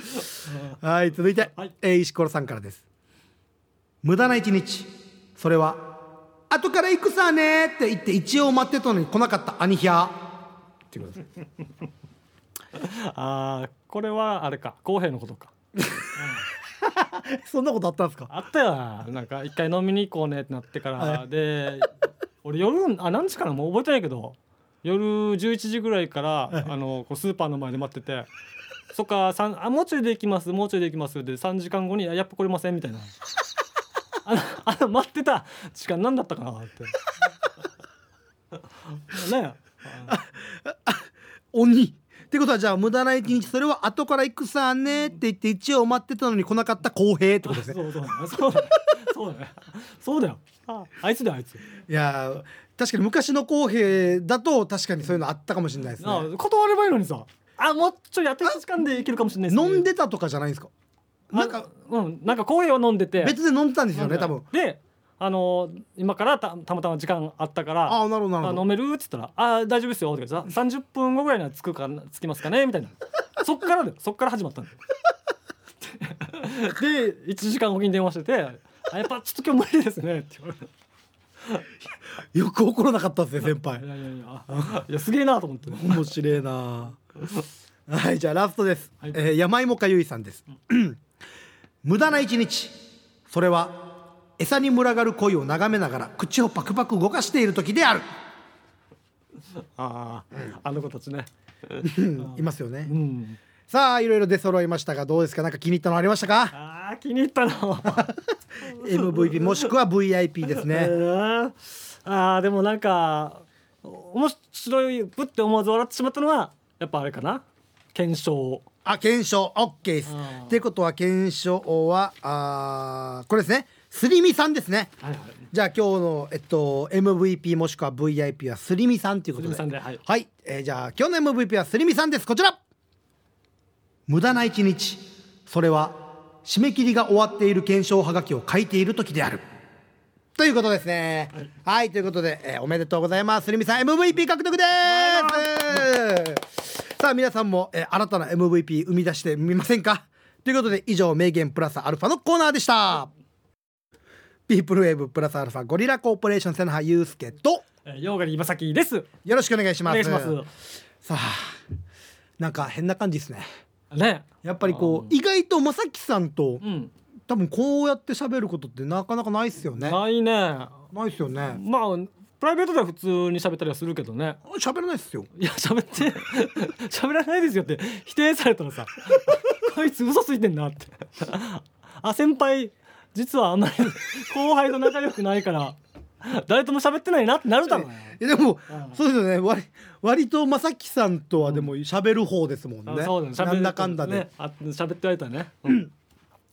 す はい続いて、はい。えー石ころさんからです。無駄な一日。それは後から行くさねって言って一応待ってたのに来なかった兄ひゃっていうことですあーこれはあれか公平のことか。そんなことあったんですか？あったよな。なんか一回飲みに行こうねってなってから、はで俺夜あ何時かなもう覚えてないけど夜11時ぐらいから、あのこうスーパーの前で待ってて。そっかあもうちょいで行きますもうちょいで行きます。で3時間後にあやっぱ来れませんみたいなあのあの待ってた時間何だったかなって。ね鬼。ってことはじゃあ無駄な一日それは後から行くさねって言って一応待ってたのに来なかった公平ってことですね。そうそうそう。だねそうだねそうだよ。ああいつだよあいつ。いやー確かに昔の公平だと確かにそういうのあったかもしれないですあね断ればいいのにさ。あもうちょいやって1時間でいけるかもしれないですね。飲んでたとかじゃないんですか？なんかうんなんかコーヒーを飲んでて。別で飲んでたんですよね多分。であの今からたたまたま時間あったからああなるほどなるほど。あ飲める？っつったら「あ大丈夫ですよ」とかさ30分後ぐらいには着くかな着きますかね」みたいな。そっからだよ。そっから始まったんだよ。で1時間おきに電話してて「あやっぱちょっと今日無理ですね」って言われて。よく怒らなかったですね先輩。いやいやいや。いやすげえなと思って。面白いな。はいじゃあラストです、はい。えー山芋かゆいさんです無駄な一日。それは餌に群がる鯉を眺めながら口をパクパク動かしている時である、あああの子たちね。う んいますよね、うん。さあいろいろ出揃いましたがどうですか？なんか気に入ったのありましたか？ああ気に入ったの。MVP もしくは VIP ですね。う んあーでもなんか面白いぶって思わず笑ってしまったのはやっぱあれかな？検証あ検証。OK です。あーってことは検証はあーこれですね。すりみさんですね。はいはい。じゃあ今日の、えっと、MVP もしくは VIP はすりみさんということで。すはい。はい、えーじゃあ今日の MVP はすりみさんです。こちら。無駄な一日。それは締め切りが終わっている検証はがきを書いている時である。ということですね。はい、ということで、えーおめでとうございます。すりみさん MVP 獲得ですさあ皆さんも、えー新たな MVP 生み出してみませんか？ということで以上名言プラスアルファのコーナーでした。ピープルウェーブプラスアルファゴリラコーポレーション瀬名ユうスケとえーヨーガリ今崎です。よろしくお願いしおます。さあなんか変な感じですね。ね。やっぱりこう意外と正樹さんとうん。多分こうやって喋ることってなかなかないっすよね。ないね。ないっすよね。まあプライベートでは普通に喋ったりはするけどね。喋らないっすよ。いや喋って 喋らないですよって否定されたらさ こいつ嘘ついてんなって。あ先輩実はあんまり後輩と仲良くないから誰とも喋ってないなってなるだろうね。えでもうん。そうですよね。割割と正樹さんとはでも喋る方ですもんね。あそうだね。なんだかんだで、ね。あ喋って言われたらね、うん。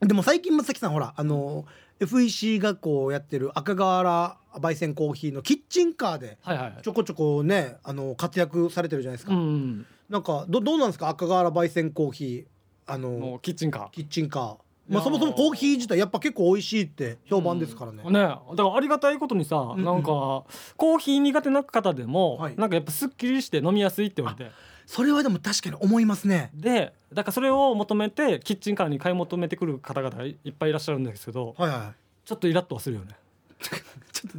でも最近正樹さんほらあの FEC がこうやってる赤瓦焙煎コーヒーのキッチンカーでちょこちょこねあの活躍されてるじゃないですか、うんなんかどどうなんですか？赤瓦焙煎コーヒー。あものうキッチンカキッチンカー、まあ、そもそもコーヒー自体やっぱ結構美味しいって評判ですからね、ーねだからありがたいことにさ、んうん。なんかコーヒー苦手な方でも、はい。なんかやっぱすっきりして飲みやすいって言われてそれはでも確かに思いますね。でだからそれを求めてキッチンカーに買い求めてくる方々がいっぱいいらっしゃるんですけどはいはいちょっとイラッとはするよね。ちょっと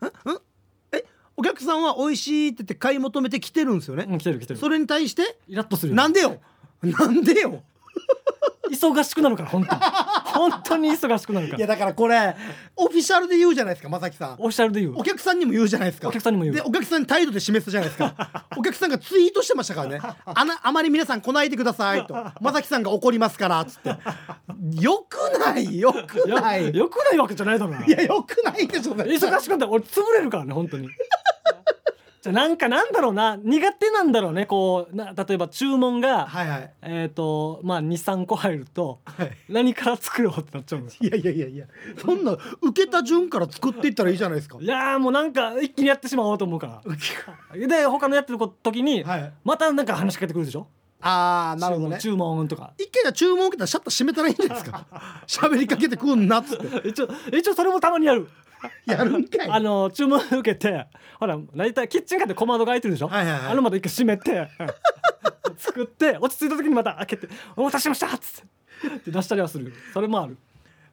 はんんえお客客さんは美味しいって言って買い求めて来てるんですよね、うん来てる来てる。それに対して？イラッとするよなんでよ？なんでよ？忙しくなるから本当に本当に忙しくなるから。いやだからこれオフィシャルで言うじゃないですかまさきさん。オフィシャルで言う。お客さんにも言うじゃないですか。お客さんにも言うでお客さんに態度で示すじゃないですか。お客さんがツイートしてましたからね。あなあまり皆さん来ないでくださいと。まさきさんが怒りますからっつってよくないよくない。よよくないわけじゃないだろうな。いやよくないでしょ忙しくなったら俺潰れるからね本当にじゃあなんかなんだろうな苦手なんだろうねこうな例えば注文が、はいはい。えっ、とまあ23個入るとはい。何から作ろうってなっちゃうんですいやいやいやいやそんな受けた順から作っていったらいいじゃないですか。いやーもうなんか一気にやってしまおうと思うから。で他のやってる時に、はい。またなんか話しかけてくるでしょ？ああなるほどね。注文とか。一回じゃあ注文受けたらシャッター閉めたらいいんじゃないですか。喋りかけてくんなっつって。一応一応それもたまにやる やるんかい。あの注文受けてほら大体キッチンカーって小窓が開いてるでしょ、はいはいはい。あの窓一回閉めて作って落ち着いた時にまた開けて「お待たせしました!」っつって。で出したりはする。それもある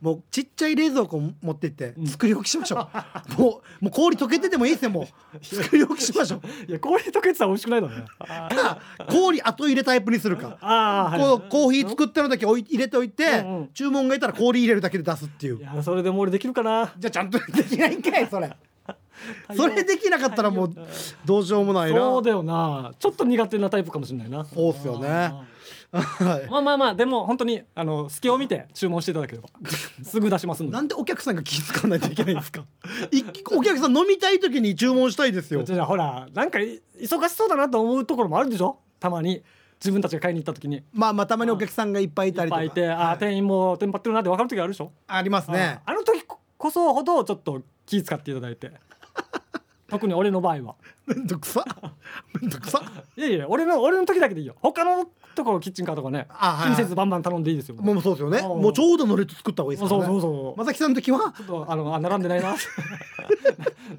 もうちっちゃい冷蔵庫持ってって作り置きしましょう、もうもう氷溶けててもいいですよもう。作り置きしましょう。いや氷溶けてたら美味しくないだろうねか氷後入れタイプにするか。ああこうコーヒー作ってるだけ入れておいて、うんうん。注文がいたら氷入れるだけで出すっていう。いやそれでも俺できるかな。じゃあちゃんとできないんかいそれ それできなかったらもうどうしようもないな。そうだよな。ちょっと苦手なタイプかもしれないな。そうっすよね。はい。まあまあまあでも本当にあの隙を見て注文していただければ。すぐ出しますんで。なんでお客さんが気づかないといけないんですか？いお客さん飲みたい時に注文したいですよ。じゃあほらなんかい忙しそうだなと思うところもあるでしょ？たまに。自分たちが買いに行った時に。いっまあまあたまにお客さんがいっぱいいたりとか。ぱいいてあー店員もテンパってるなって分かる時あるでしょ？ありますね。あの時ここそほどちょっと気遣っていただいて特に俺の場合は。めんどくさ。めんどくさ。いやいや俺の俺の時だけでいいよ。他のところキッチンカーとかねあ気にせずバンバン頼んでいいですよ。もうそうですよね。もうちょうどの列作った方がいいですからね。そうそうそうまさきさんの時は？ちょっとあのあ並んでないな。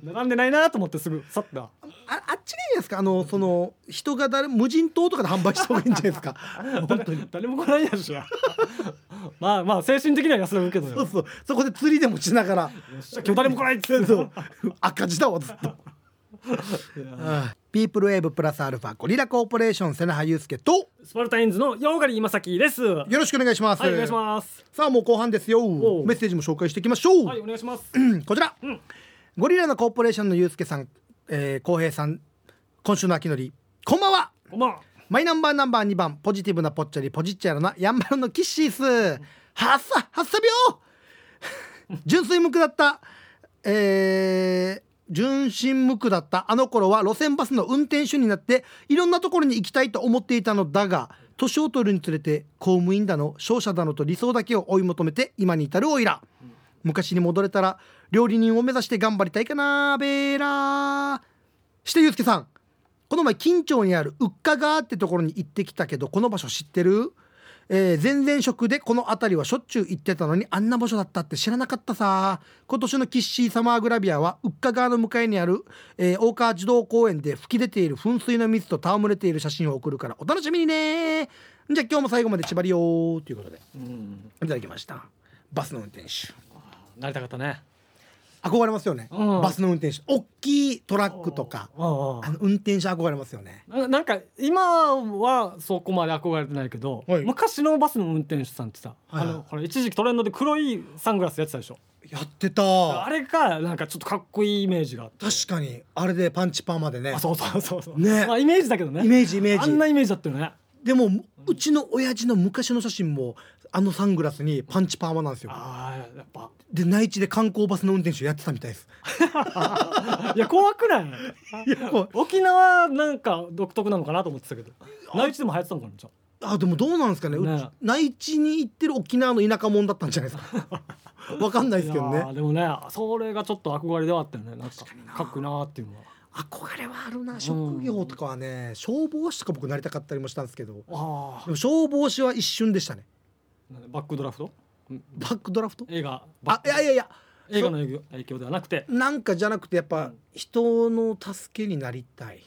並んでないなと思ってすぐさっと。ああっちがいいですか。あのその人が誰無人島とかで販売した方がいいんじゃないですか。本当に。誰も来ないやし まあまあ精神的には安らぐけどよ。そうそう。そこで釣りでもしながら。今日誰も来ないっつって。そう。赤字だわずっと ピープルウェーブプラスアルファゴリラコーポレーション瀬名葉祐介とスパルタインズのヨーガリ今崎です。はよろしくお願いします、いお願いします。さあもう後半ですよ。おう。メッセージも紹介していきましょう、はいお願いします。う んこちら、うん。ゴリラのコーポレーションの祐介さんえー、浩平さん今週の秋のり。こんばんは。こんばんは。マイナンバーナンバー2番ポジティブなぽっちゃりポジッチャラなヤンバルのキッシースはっさはっさ病 純粋無垢だったえー純真無垢だった。あの頃は路線バスの運転手になっていろんなところに行きたいと思っていたのだが年を取るにつれて公務員だの商社だのと理想だけを追い求めて今に至るおいら。昔に戻れたら料理人を目指して頑張りたいかなベーラー。してゆうすけさんこの前近町にあるウッカ川ってところに行ってきたけどこの場所知ってる？えー、前々職でこの辺りはしょっちゅう行ってたのにあんな場所だったって知らなかったさ。今年のキッシーサマーグラビアはウッカ川の向かいにある、えー大川児童公園で吹き出ている噴水の水と戯れている写真を送るからお楽しみにね。じゃあ今日も最後まで縛りよーということで。うん。いただきました。バスの運転手。なりたかったね憧れますよね、うん。バスの運転手。大きいトラックとか。あの運転手憧れますよね。ななんか今はそこまで憧れてないけど、はい。昔のバスの運転手さんってさ、はいはい。あのほら一時期トレンドで黒いサングラスやってたでしょ？やってた。あれがなんかちょっとかっこいいイメージがあって。確かに。あれでパンチパーマでね。あそうそうそうそう。ね。まあイメージだけどね。イメージイメージ。あんなイメージだったよね。でもうちの親父の昔の写真もあのサングラスにパンチパーマなんですよ。ああやっぱ。で内地で観光バスの運転手やってたみたいです。いや怖くない？沖縄なんか独特なのかなと思ってたけど。内地でも流行ってたのかなじゃあ。でもどうなんですかね。ね内地に行ってる沖縄の田舎者だったんじゃないですか。わかんないあですけどね。でもねそれがちょっと憧れではあったよね。なんかかっこいいなーっていうのは。憧れはあるな。職業とかはね消防士とか僕なりたかったりもしたんですけど。あでも消防士は一瞬でしたね。あバックドラフト？うん。バックドラフト？映画。バあいやいやいや。映画の影響影響ではなくて。なんかじゃなくてやっぱ人の助けになりたい。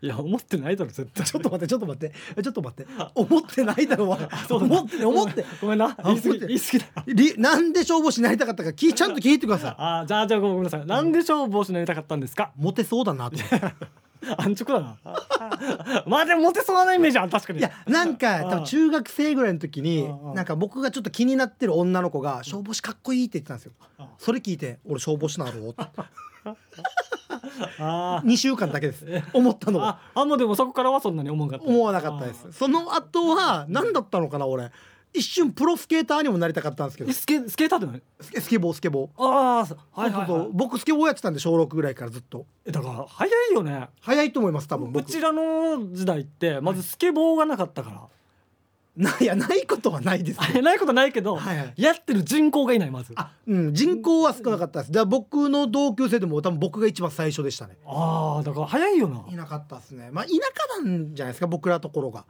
いや思ってないだろ絶対。ちょっと待ってちょっと待って。ちょっと待って。思ってないだろ うわ思って思って。ごめんな。あ言い過ぎ言い過ぎだ。りなんで消防士になりたかったか聞いちゃんと聞いてください。あーじゃあじゃあごめんなさい。なんで消防士になりたかったんですか？モテそうだなと。思って安直だな。まあでもモテそうなイメージある確かに。いやなんか多分中学生ぐらいの時になんか僕がちょっと気になってる女の子が消防士かっこいいって言ってたんですよ。うん。それ聞いて俺消防士なろうって。あ2週間だけです。思ったのーは。ああもうでもそこからはそんなに思わなかった。思わなかったです。その後は何だったのかな俺一瞬プロスケーターにもなりたかったんですけど。えスケスケーターって何スケスケボースケボー。ああはいはい、そうそうはい、僕スケボーやってたんで小6ぐらいからずっと。えだから早いよね。早いと思います多分う僕ちらの時代ってまずスケボーがなかったから、ないやないことはないです。よあないことないけど、はいはい。やってる人口がいないまず。ああうん人口は少なかったです。だから僕の同級生でも多分僕が一番最初でしたね。あーだから早いよな。いなかったですね。まあ田舎なんじゃないですか僕らのところが。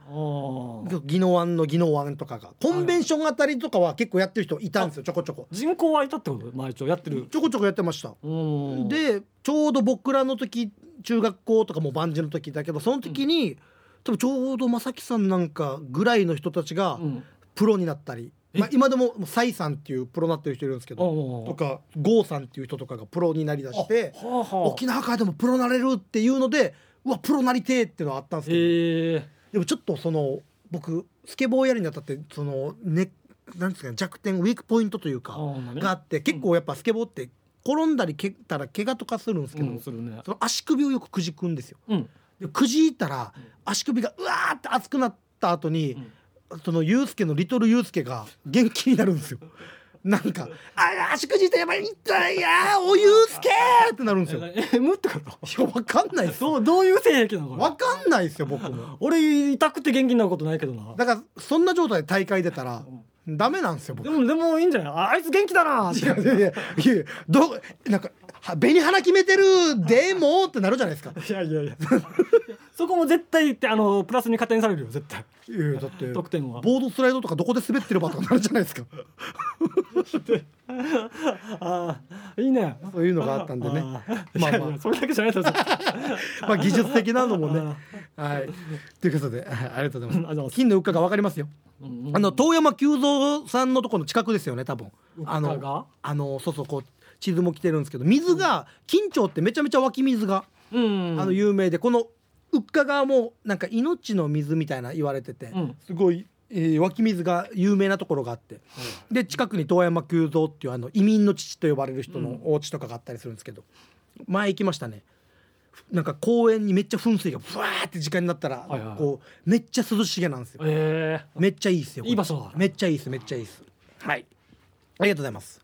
宜野湾の宜野湾とかが。コンベンションあたりとかは結構やってる人いたんですよちょこちょこ。人口はいたってこと？前一応やってる。ちょこちょこやってました。うん。でちょうど僕らの時中学校とかも万事の時だけどその時に、多分ちょうど正樹さんなんかぐらいの人たちがうん。プロになったり、え？まあ、今でももうサイさんっていうプロになってる人いるんですけどとかゴーさんっていう人とかがプロになりだしてはあはあ。沖縄からでもプロなれるっていうのでうわプロなりてえっていうのはあったんですけど、でもちょっとその僕スケボーやるにあたってそのねなんですかね弱点ウィークポイントというかがあって結構やっぱスケボーって転んだり蹴ったら怪我とかするんですけど、うんするね。その足首をよくくじくんですよ。うんでくじいたらうん足首がうわーって熱くなった後に、うんそのユうスケのリトルユうスケが元気になるんですよ。なんか「あ足くじいてやばい痛いやーおゆうすけ!」ってなるんですよ。いえ M ってこと？やわかんないです。どうどういう性癖なのこれわかんないですよ僕も。俺痛くて元気になることないけどなだからそんな状態で大会出たらダメなんですよ僕で。もでもいいんじゃない？ああいつ元気だなっていやいやいやいやどうなんかは紅花決めてるでもってなるじゃないですか。いやいやいやそこも絶対言ってあのプラスに加点されるよ絶対いやいやだって得点はボードスライドとかどこで滑ってるばとかなるじゃないですか。ああいいねそういうのがあったんでね。あまあまあそれだけじゃないですよ まあ技術的なのもね。はい。ということで、はいありがとうございま。すす金のうっかがわかりますよ。うんあの遠山久蔵さんのところの近くですよね、多分。あの、あの、そうそう、こう。地図も来てるんですけど、水が、金町ってめちゃめちゃ湧き水が、うんあの有名で、この。うっかがもう、なんか命の水みたいな言われててうん、すごい。えー湧き水が有名なところがあってで近くに遠山久蔵っていうあの移民の父と呼ばれる人のお家とかがあったりするんですけど、前行きましたね。なんか公園にめっちゃ噴水がブワーって時間になったら、はいはいこうめっちゃ涼しげなんですよ。ええめっちゃいいですよいい場所だめっちゃいいですめっちゃいいです。はい。ありがとうございます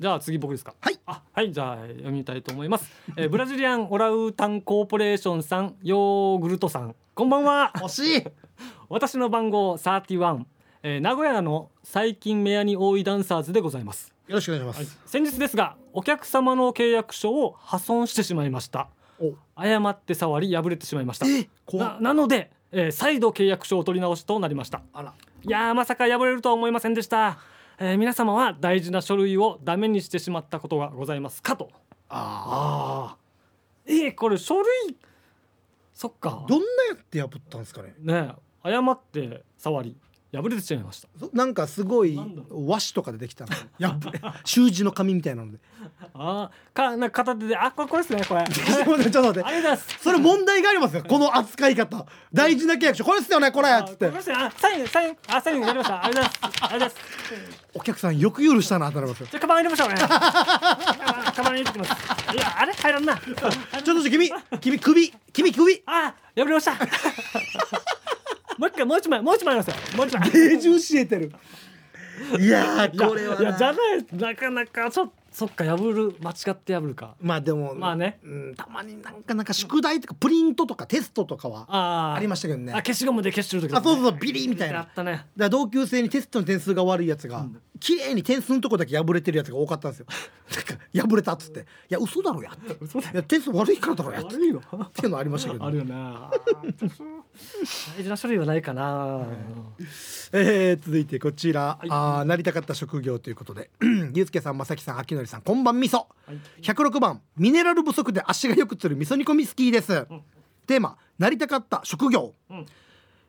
じゃあ次僕ですか？はい。あはいじゃあ読みたいと思います、えー、ブラジリアンオランウータンコーポレーションさんヨーグルトさんこんばんは。惜しい。私の番号31、えー、名古屋の最近目屋に多いダンサーズでございます。よろしくお願いします、先日ですがお客様の契約書を破損してしまいました。お。誤って触り破れてしまいました。ななので、えー再度契約書を取り直しとなりました。あら。いやーまさか破れるとは思いませんでした、えー皆様は大事な書類をダメにしてしまったことがございますかと。あああえー、これ書類そっか。ーどんなやって破ったんですかね？ねえ誤って触り破れてしまいました。そなんかすごい和紙とかでできたの。やっぱり習字の紙みたいなので。あーかなんか片手であこれこれですねこれ。ありちょっと待ってちょっと待って。がとうございます。それ問題がありますよこの扱い方。大事な契約書これっすよねこれっつって。あサインサインあサインやりました。ありがとうございます。ありがとうございますお客さんよく許したなってなりますよ。じゃあカバン入れましょうね。カバン入れてきます。いやあれ入らんな。ちょっと君君首君首。あ破れました。もう一回もう一枚もう一枚ありますよ。もう一枚。芸術教えてる。いやこれはいなやじゃないなかなかちょっとそっか破る間違って破るか。まあでもまあね。うん、たまになんかなんか宿題とかプリントとかテストとかはありましたけどね。あ消しゴムで消してる時あそうそうそうビリみたいな。ったね。ら同級生にテストの点数が悪いやつが、綺麗に点数のとこだけ破れてるやつが多かったんですよ。なんか破れたっつって「いや嘘だろや」って。嘘だ。いや点数悪いからだろや」って。悪いよ。っていうのありましたけどあるよねあー大事な書類はないかな。えー続いてこちら、あーなりたかった職業ということでゆうすけさんまさきさんあきのりさんこんばんみそ。はい。106番ミネラル不足で足がよくつる味噌煮込みスキーです、テーマなりたかった職業、うん。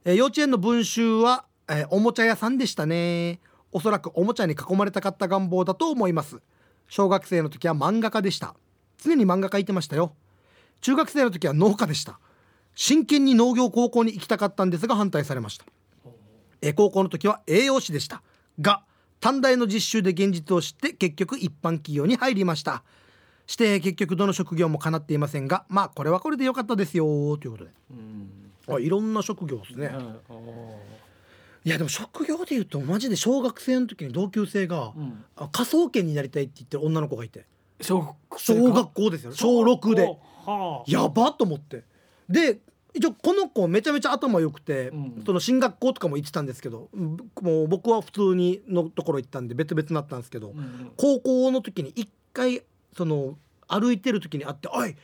えー幼稚園の文集は、えーおもちゃ屋さんでしたね。おそらくおもちゃに囲まれたかった願望だと思います。小学生の時は漫画家でした。常に漫画描いてましたよ。中学生の時は農家でした。真剣に農業高校に行きたかったんですが反対されました。えー高校の時は栄養士でした。が短大の実習で現実を知って結局一般企業に入りました。して結局どの職業も叶っていませんがまあこれはこれで良かったですよ。ということで。うん。あいろんな職業ですね、はい。やでも職業でいうとマジで小学生の時に同級生が、あ科捜研になりたいって言ってる女の子がいて。小学小学校ですよ小6で。はあ。やばと思って。で一応この子めちゃめちゃ頭良くて、うん。その進学校とかも行ってたんですけどうんもう僕は普通にのところ行ったんで別々になったんですけど、うん高校の時に一回その歩いてる時に会って「おい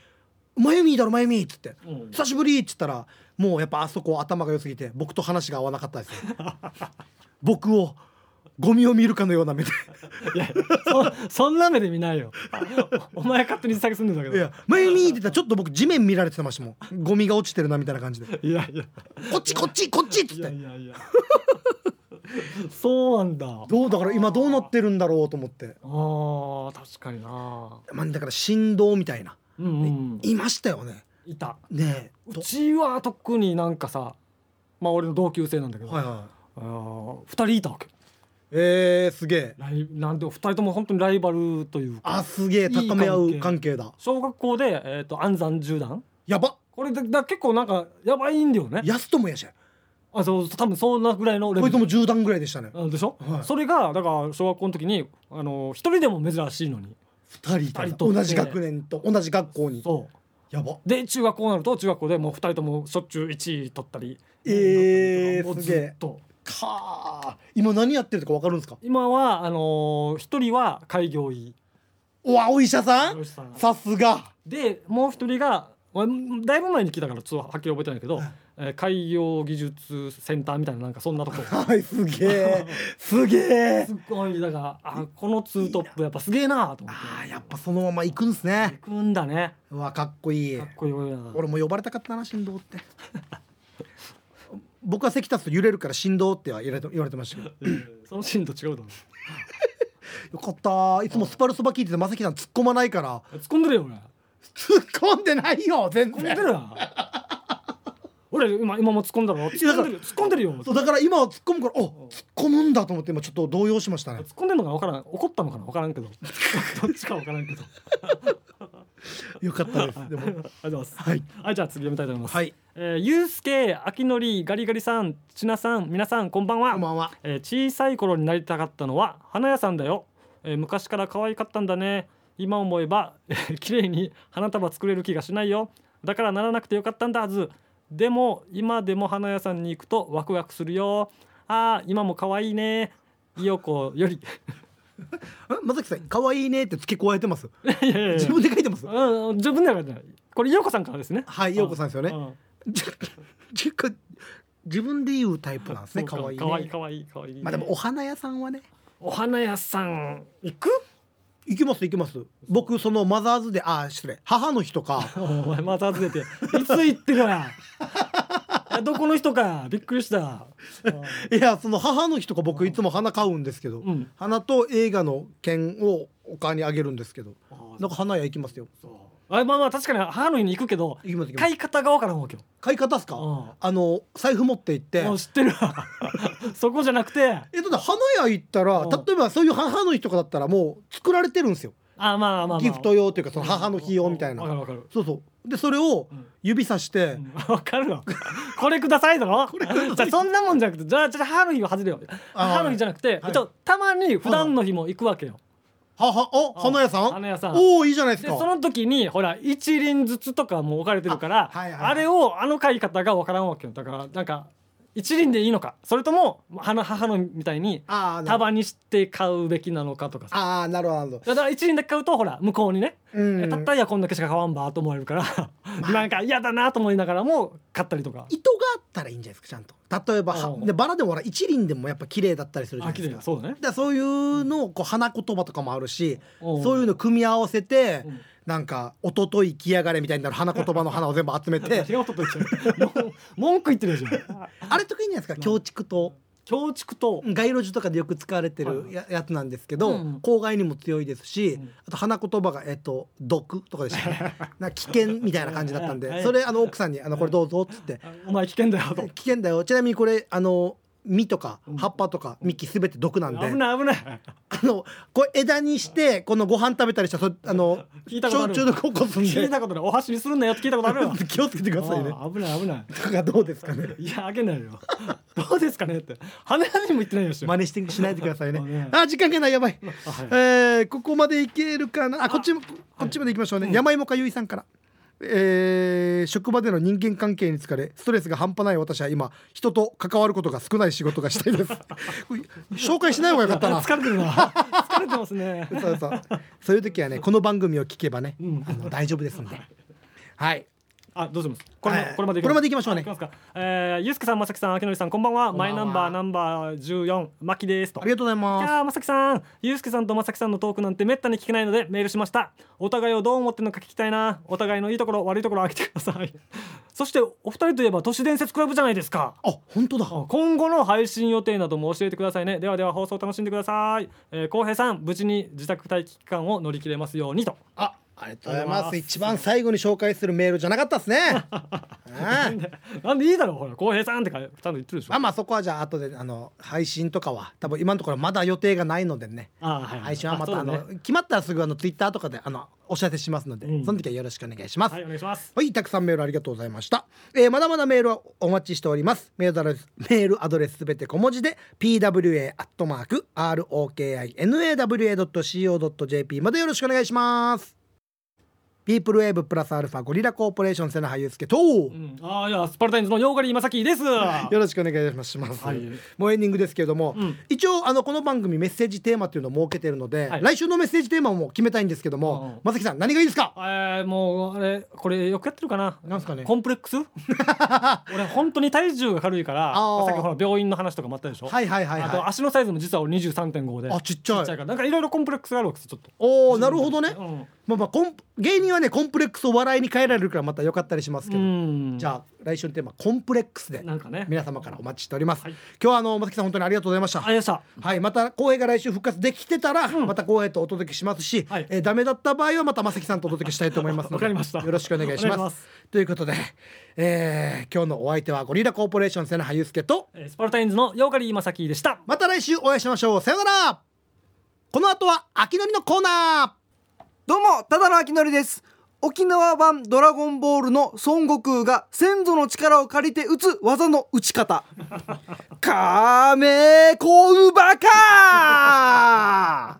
まゆみーだろまゆみー」っつってうん「久しぶり」っつったらもうやっぱあそこ頭が良すぎて僕と話が合わなかったですよ。僕をゴミを見るかのような目で。いやそそんな目で見ないよ。お前勝手に下げすんだけ「ど。いやまゆみー」ってたらちょっと僕地面見られてましたもん。ゴミが落ちてるなみたいな感じで。いやいや「こっちこっちこっち」っつっいやていやいや。そうなんだ。どうだから今どうなってるんだろうと思って。あー確かにな。まあだから振動みたいな。うんうん。いましたよね。いた。ねえ。うちは特になんかさまあ俺の同級生なんだけど、はいはい。あー二人いたわけえー、すげえ。ライなんで二人とも本当にライバルというか。あすげえ高め合う関係だ。小学校で、えー、と安山縦断やば。これでだ結構なんかやばいんだよね。やすともやし。ゃあそう多分そんなぐらいのレベル。こいつも10段ぐらいでしたね。あでしょ、はい。それがだから小学校の時にあの一人でも珍しいのに。2人と同じ学年と同じ学校に。そやば。うで中学校になると中学校でもう二人ともしょっちゅう1位取ったり。えーもうすげえ。とかあ今何やってるとか分かるんですか？今はあのー一人は開業医。うわお医者さん？お医者さん。さすが。でもう一人がまあだいぶ前に聞いたからちょっとはっきり覚えてないけど、えー海洋技術センターみたいななんかそんなとこ。はいすげえ すげえすごいだからあこのツートップやっぱすげえなと思って。あーやっぱそのまま行くんすね。行くんだね。うわかっこいい。かっこいいな俺も呼ばれたかったな振動って 僕は席立つと揺れるから振動っては言われて言われてましたけど。そのシーンと違うだろ。よかった。いつもスパルそば聞いててまさきさん突っ込まないから。突っ込んでるよ俺突っ込んでないよ全突っ込んで然るやん俺今今も突っ込んだろ。突っ込んでるよ突っ込んでるよ。そうだから今は突っ込むからお突っ込むんだと思って今ちょっと動揺しましたね。突っ込んでんのか分からん。怒ったのかな分からんけど。どっちか分からんけど よかったです。でもありがとうございます。はい。はいじゃあ次読みたいと思います。はい。えー、ゆうすけあきのりガリガリさんちなさん皆さんこんばんは。こんばんは。えー小さい頃になりたかったのは花屋さんだよ、えー昔から可愛かったんだね。今思えばえー綺麗に花束作れる気がしないよ。だからならなくてよかったんだはず。でも今でも花屋さんに行くとワクワクするよ。あー今も可愛いね。いよこより。え まさきさん可愛いねって付け加えてます？いやいやいや。自分で書いてます？うん自分では書いてない。これいよこさんからですね。はい陽子さんですよね。うん。じじか自分で言うタイプなんですね可愛いね。可愛い可愛い可愛いまあでもお花屋さんはね。お花屋さん行く？行きます行きます。僕そのマザーズであー失礼。母の日とか。お前また外れて。いつ行ってるやいや？どこの人か。びっくりした。いやその母の日とか僕いつも花買うんですけど、うん。花と映画の券をお金にあげるんですけどなんか花屋行きますよ。あまあまあ確かに母の日に行くけど買い方がわからんわけよ。買い方っすか、うん。あの財布持って行って。知ってるわ。そこじゃなくて。えだって花屋行ったらうん。例えばそういう母の日とかだったらもう作られてるんですよあまあまあまあギフト用というかその母の日用みたいな。わかるわかる。そうそう。でそれをん。指さして、うん。わかるわ。これくださいだろ？じゃあそんなもんじゃなくてじゃあじゃあ母の日は外れよ母の日じゃなくて、はい。ちょたまに普段の日も行くわけよ。ははおあ花屋さん？花屋さん。おおいいじゃないですか。でその時にほら一輪ずつとかも置かれてるからあ,、れをあの買い方がわからんわけよ。だからなんか一輪でいいのか？それとも母母のみたいに束にして買うべきなのかとかさ。あーなるほどだから一輪だけ買うとほら向こうにね、うん。えたったいやこんだけしか買わんばと思われるから、なんか嫌だなと思いながらも買ったりとか。糸があったらいいんじゃないですかちゃんと。例えばでバラでもほら一輪でもやっぱ綺麗だったりするじゃないですか。麗そうだね。だからそういうのをこう花言葉とかもあるしうん。そういうの組み合わせてうんなんか「おととい来やがれ」みたいになる花言葉の花を全部集めて。文句言ってるでしょあれ得意じゃないですか？京畜と。強畜と。街路樹とかでよく使われてるややつなんですけど、うん公害にも強いですし、うん。あと花言葉が「えっと毒」とかでしたね な危険みたいな感じだったんはいでそれあの奥さんにあの「これどうぞ」っつって。お前危険だよと「危険だよ。ちなみにこれあの実とかうん。葉っぱとか幹すべて毒なんで、危ない危ない。あのこれ枝にしてこのご飯食べたりしたらそあの聞いたことある。中毒起こすんで聞いたことないお箸にするんだよって聞いたことあるよ 気をつけてくださいね。危ない危ない。とかどうですかね。いやあげないよ。どうですかねって。羽根にも言ってないよし真似してしないでくださいね。あ時間がないやばい。あはい。えーここまでいけるかな？あこっちもこっちまで行きましょうね、山芋かゆいさんから、えー職場での人間関係に疲れストレスが半端ない私は今人と関わることが少ない仕事がしたいです。紹介しない方がよかったな。疲れてるな。疲れてますね。そうそう。そういう時はねこの番組を聞けばね、うん。あの大丈夫ですんで。はいあどうしますこれも、はいこれまでこれまで行きましょうね。あ行きますか。えー、ゆうすけさんまさきさんあきのりさんこんばんは。マイナンバーナンバー14まきですと。ありがとうございいます。やーまさきさん。ゆうすけさんとまさきさんのトークなんてめったに聞けないのでメールしました。お互いをどう思ってるのか聞きたいな。お互いのいいところ悪いところを開けてくださいそしてお二人といえば都市伝説クラブじゃないですか。あ本当だ。あ今後の配信予定なども教えてくださいね。ではでは放送を楽しんでください。えー、浩平さん無事に自宅待機期間を乗り切れますようにと。あありがとうございます。一番最後に紹介するメールじゃなかったですね。あなんでいいだろうほら浩平さんってかちゃんと言ってるでしょあまあそこはじゃあ後であの配信とかは多分今のところまだ予定がないのでね。あはい配信はまたあの、そうだね。決まったらすぐあのツイッターとかであのお知らせしますので、うん。その時はよろしくお願いします。はいお願いします。はい、たくさんメールありがとうございました。えーまだまだメールはお待ちしております。メールアドレス、メールアドレスすべて小文字で、pwa.rokinawa.co.jp までよろしくお願いします。ピープルウェーブプラスアルファゴリラコーポレーション瀬名祐介と、うん、ああいやスパルタインズのヨーガリーまさきです。よろしくお願いします。はい。もうエンディングですけれども、うん。一応あのこの番組メッセージテーマっていうのを設けてるので、はい。来週のメッセージテーマも決めたいんですけどうんうん。も、まさきさん何がいいですか？えー、もうあれこれよくやってるかな？なんですかね？コンプレックス？俺本当に体重が軽いからさっきほら病院の話とかもあったでしょ、はいはいはいあとはい。足のサイズも実は俺23.5であちっちゃいちっちゃい。からなんかいろいろコンプレックスがあるわけですちょっと。おおなるほどね。うん。まあまあコン芸人はねコンプレックスを笑いに変えられるからまた良かったりしますけど、うん。じゃあ来週のテーマコンプレックスで皆様からお待ちしております。はい。今日はあのまさきさん本当にありがとうございました。ありがとうございました。はい、また浩平が来週復活できてたら、ん。また浩平とお届けしますし、はい。えーダメだった場合はまた正樹さんとお届けしたいと思いますので わかりました。よろしくお願いします。ということで、えー今日のお相手はゴリラコーポレーション瀬名祐介とえースパルタインズのヨーガリーまさきでした。また来週お会いしましょう。さようなら。この後は秋のりのコーナーどうもただのあきのりです。沖縄版ドラゴンボールの孫悟空が先祖の力を借りて打つ技の打ち方。カメコウバカ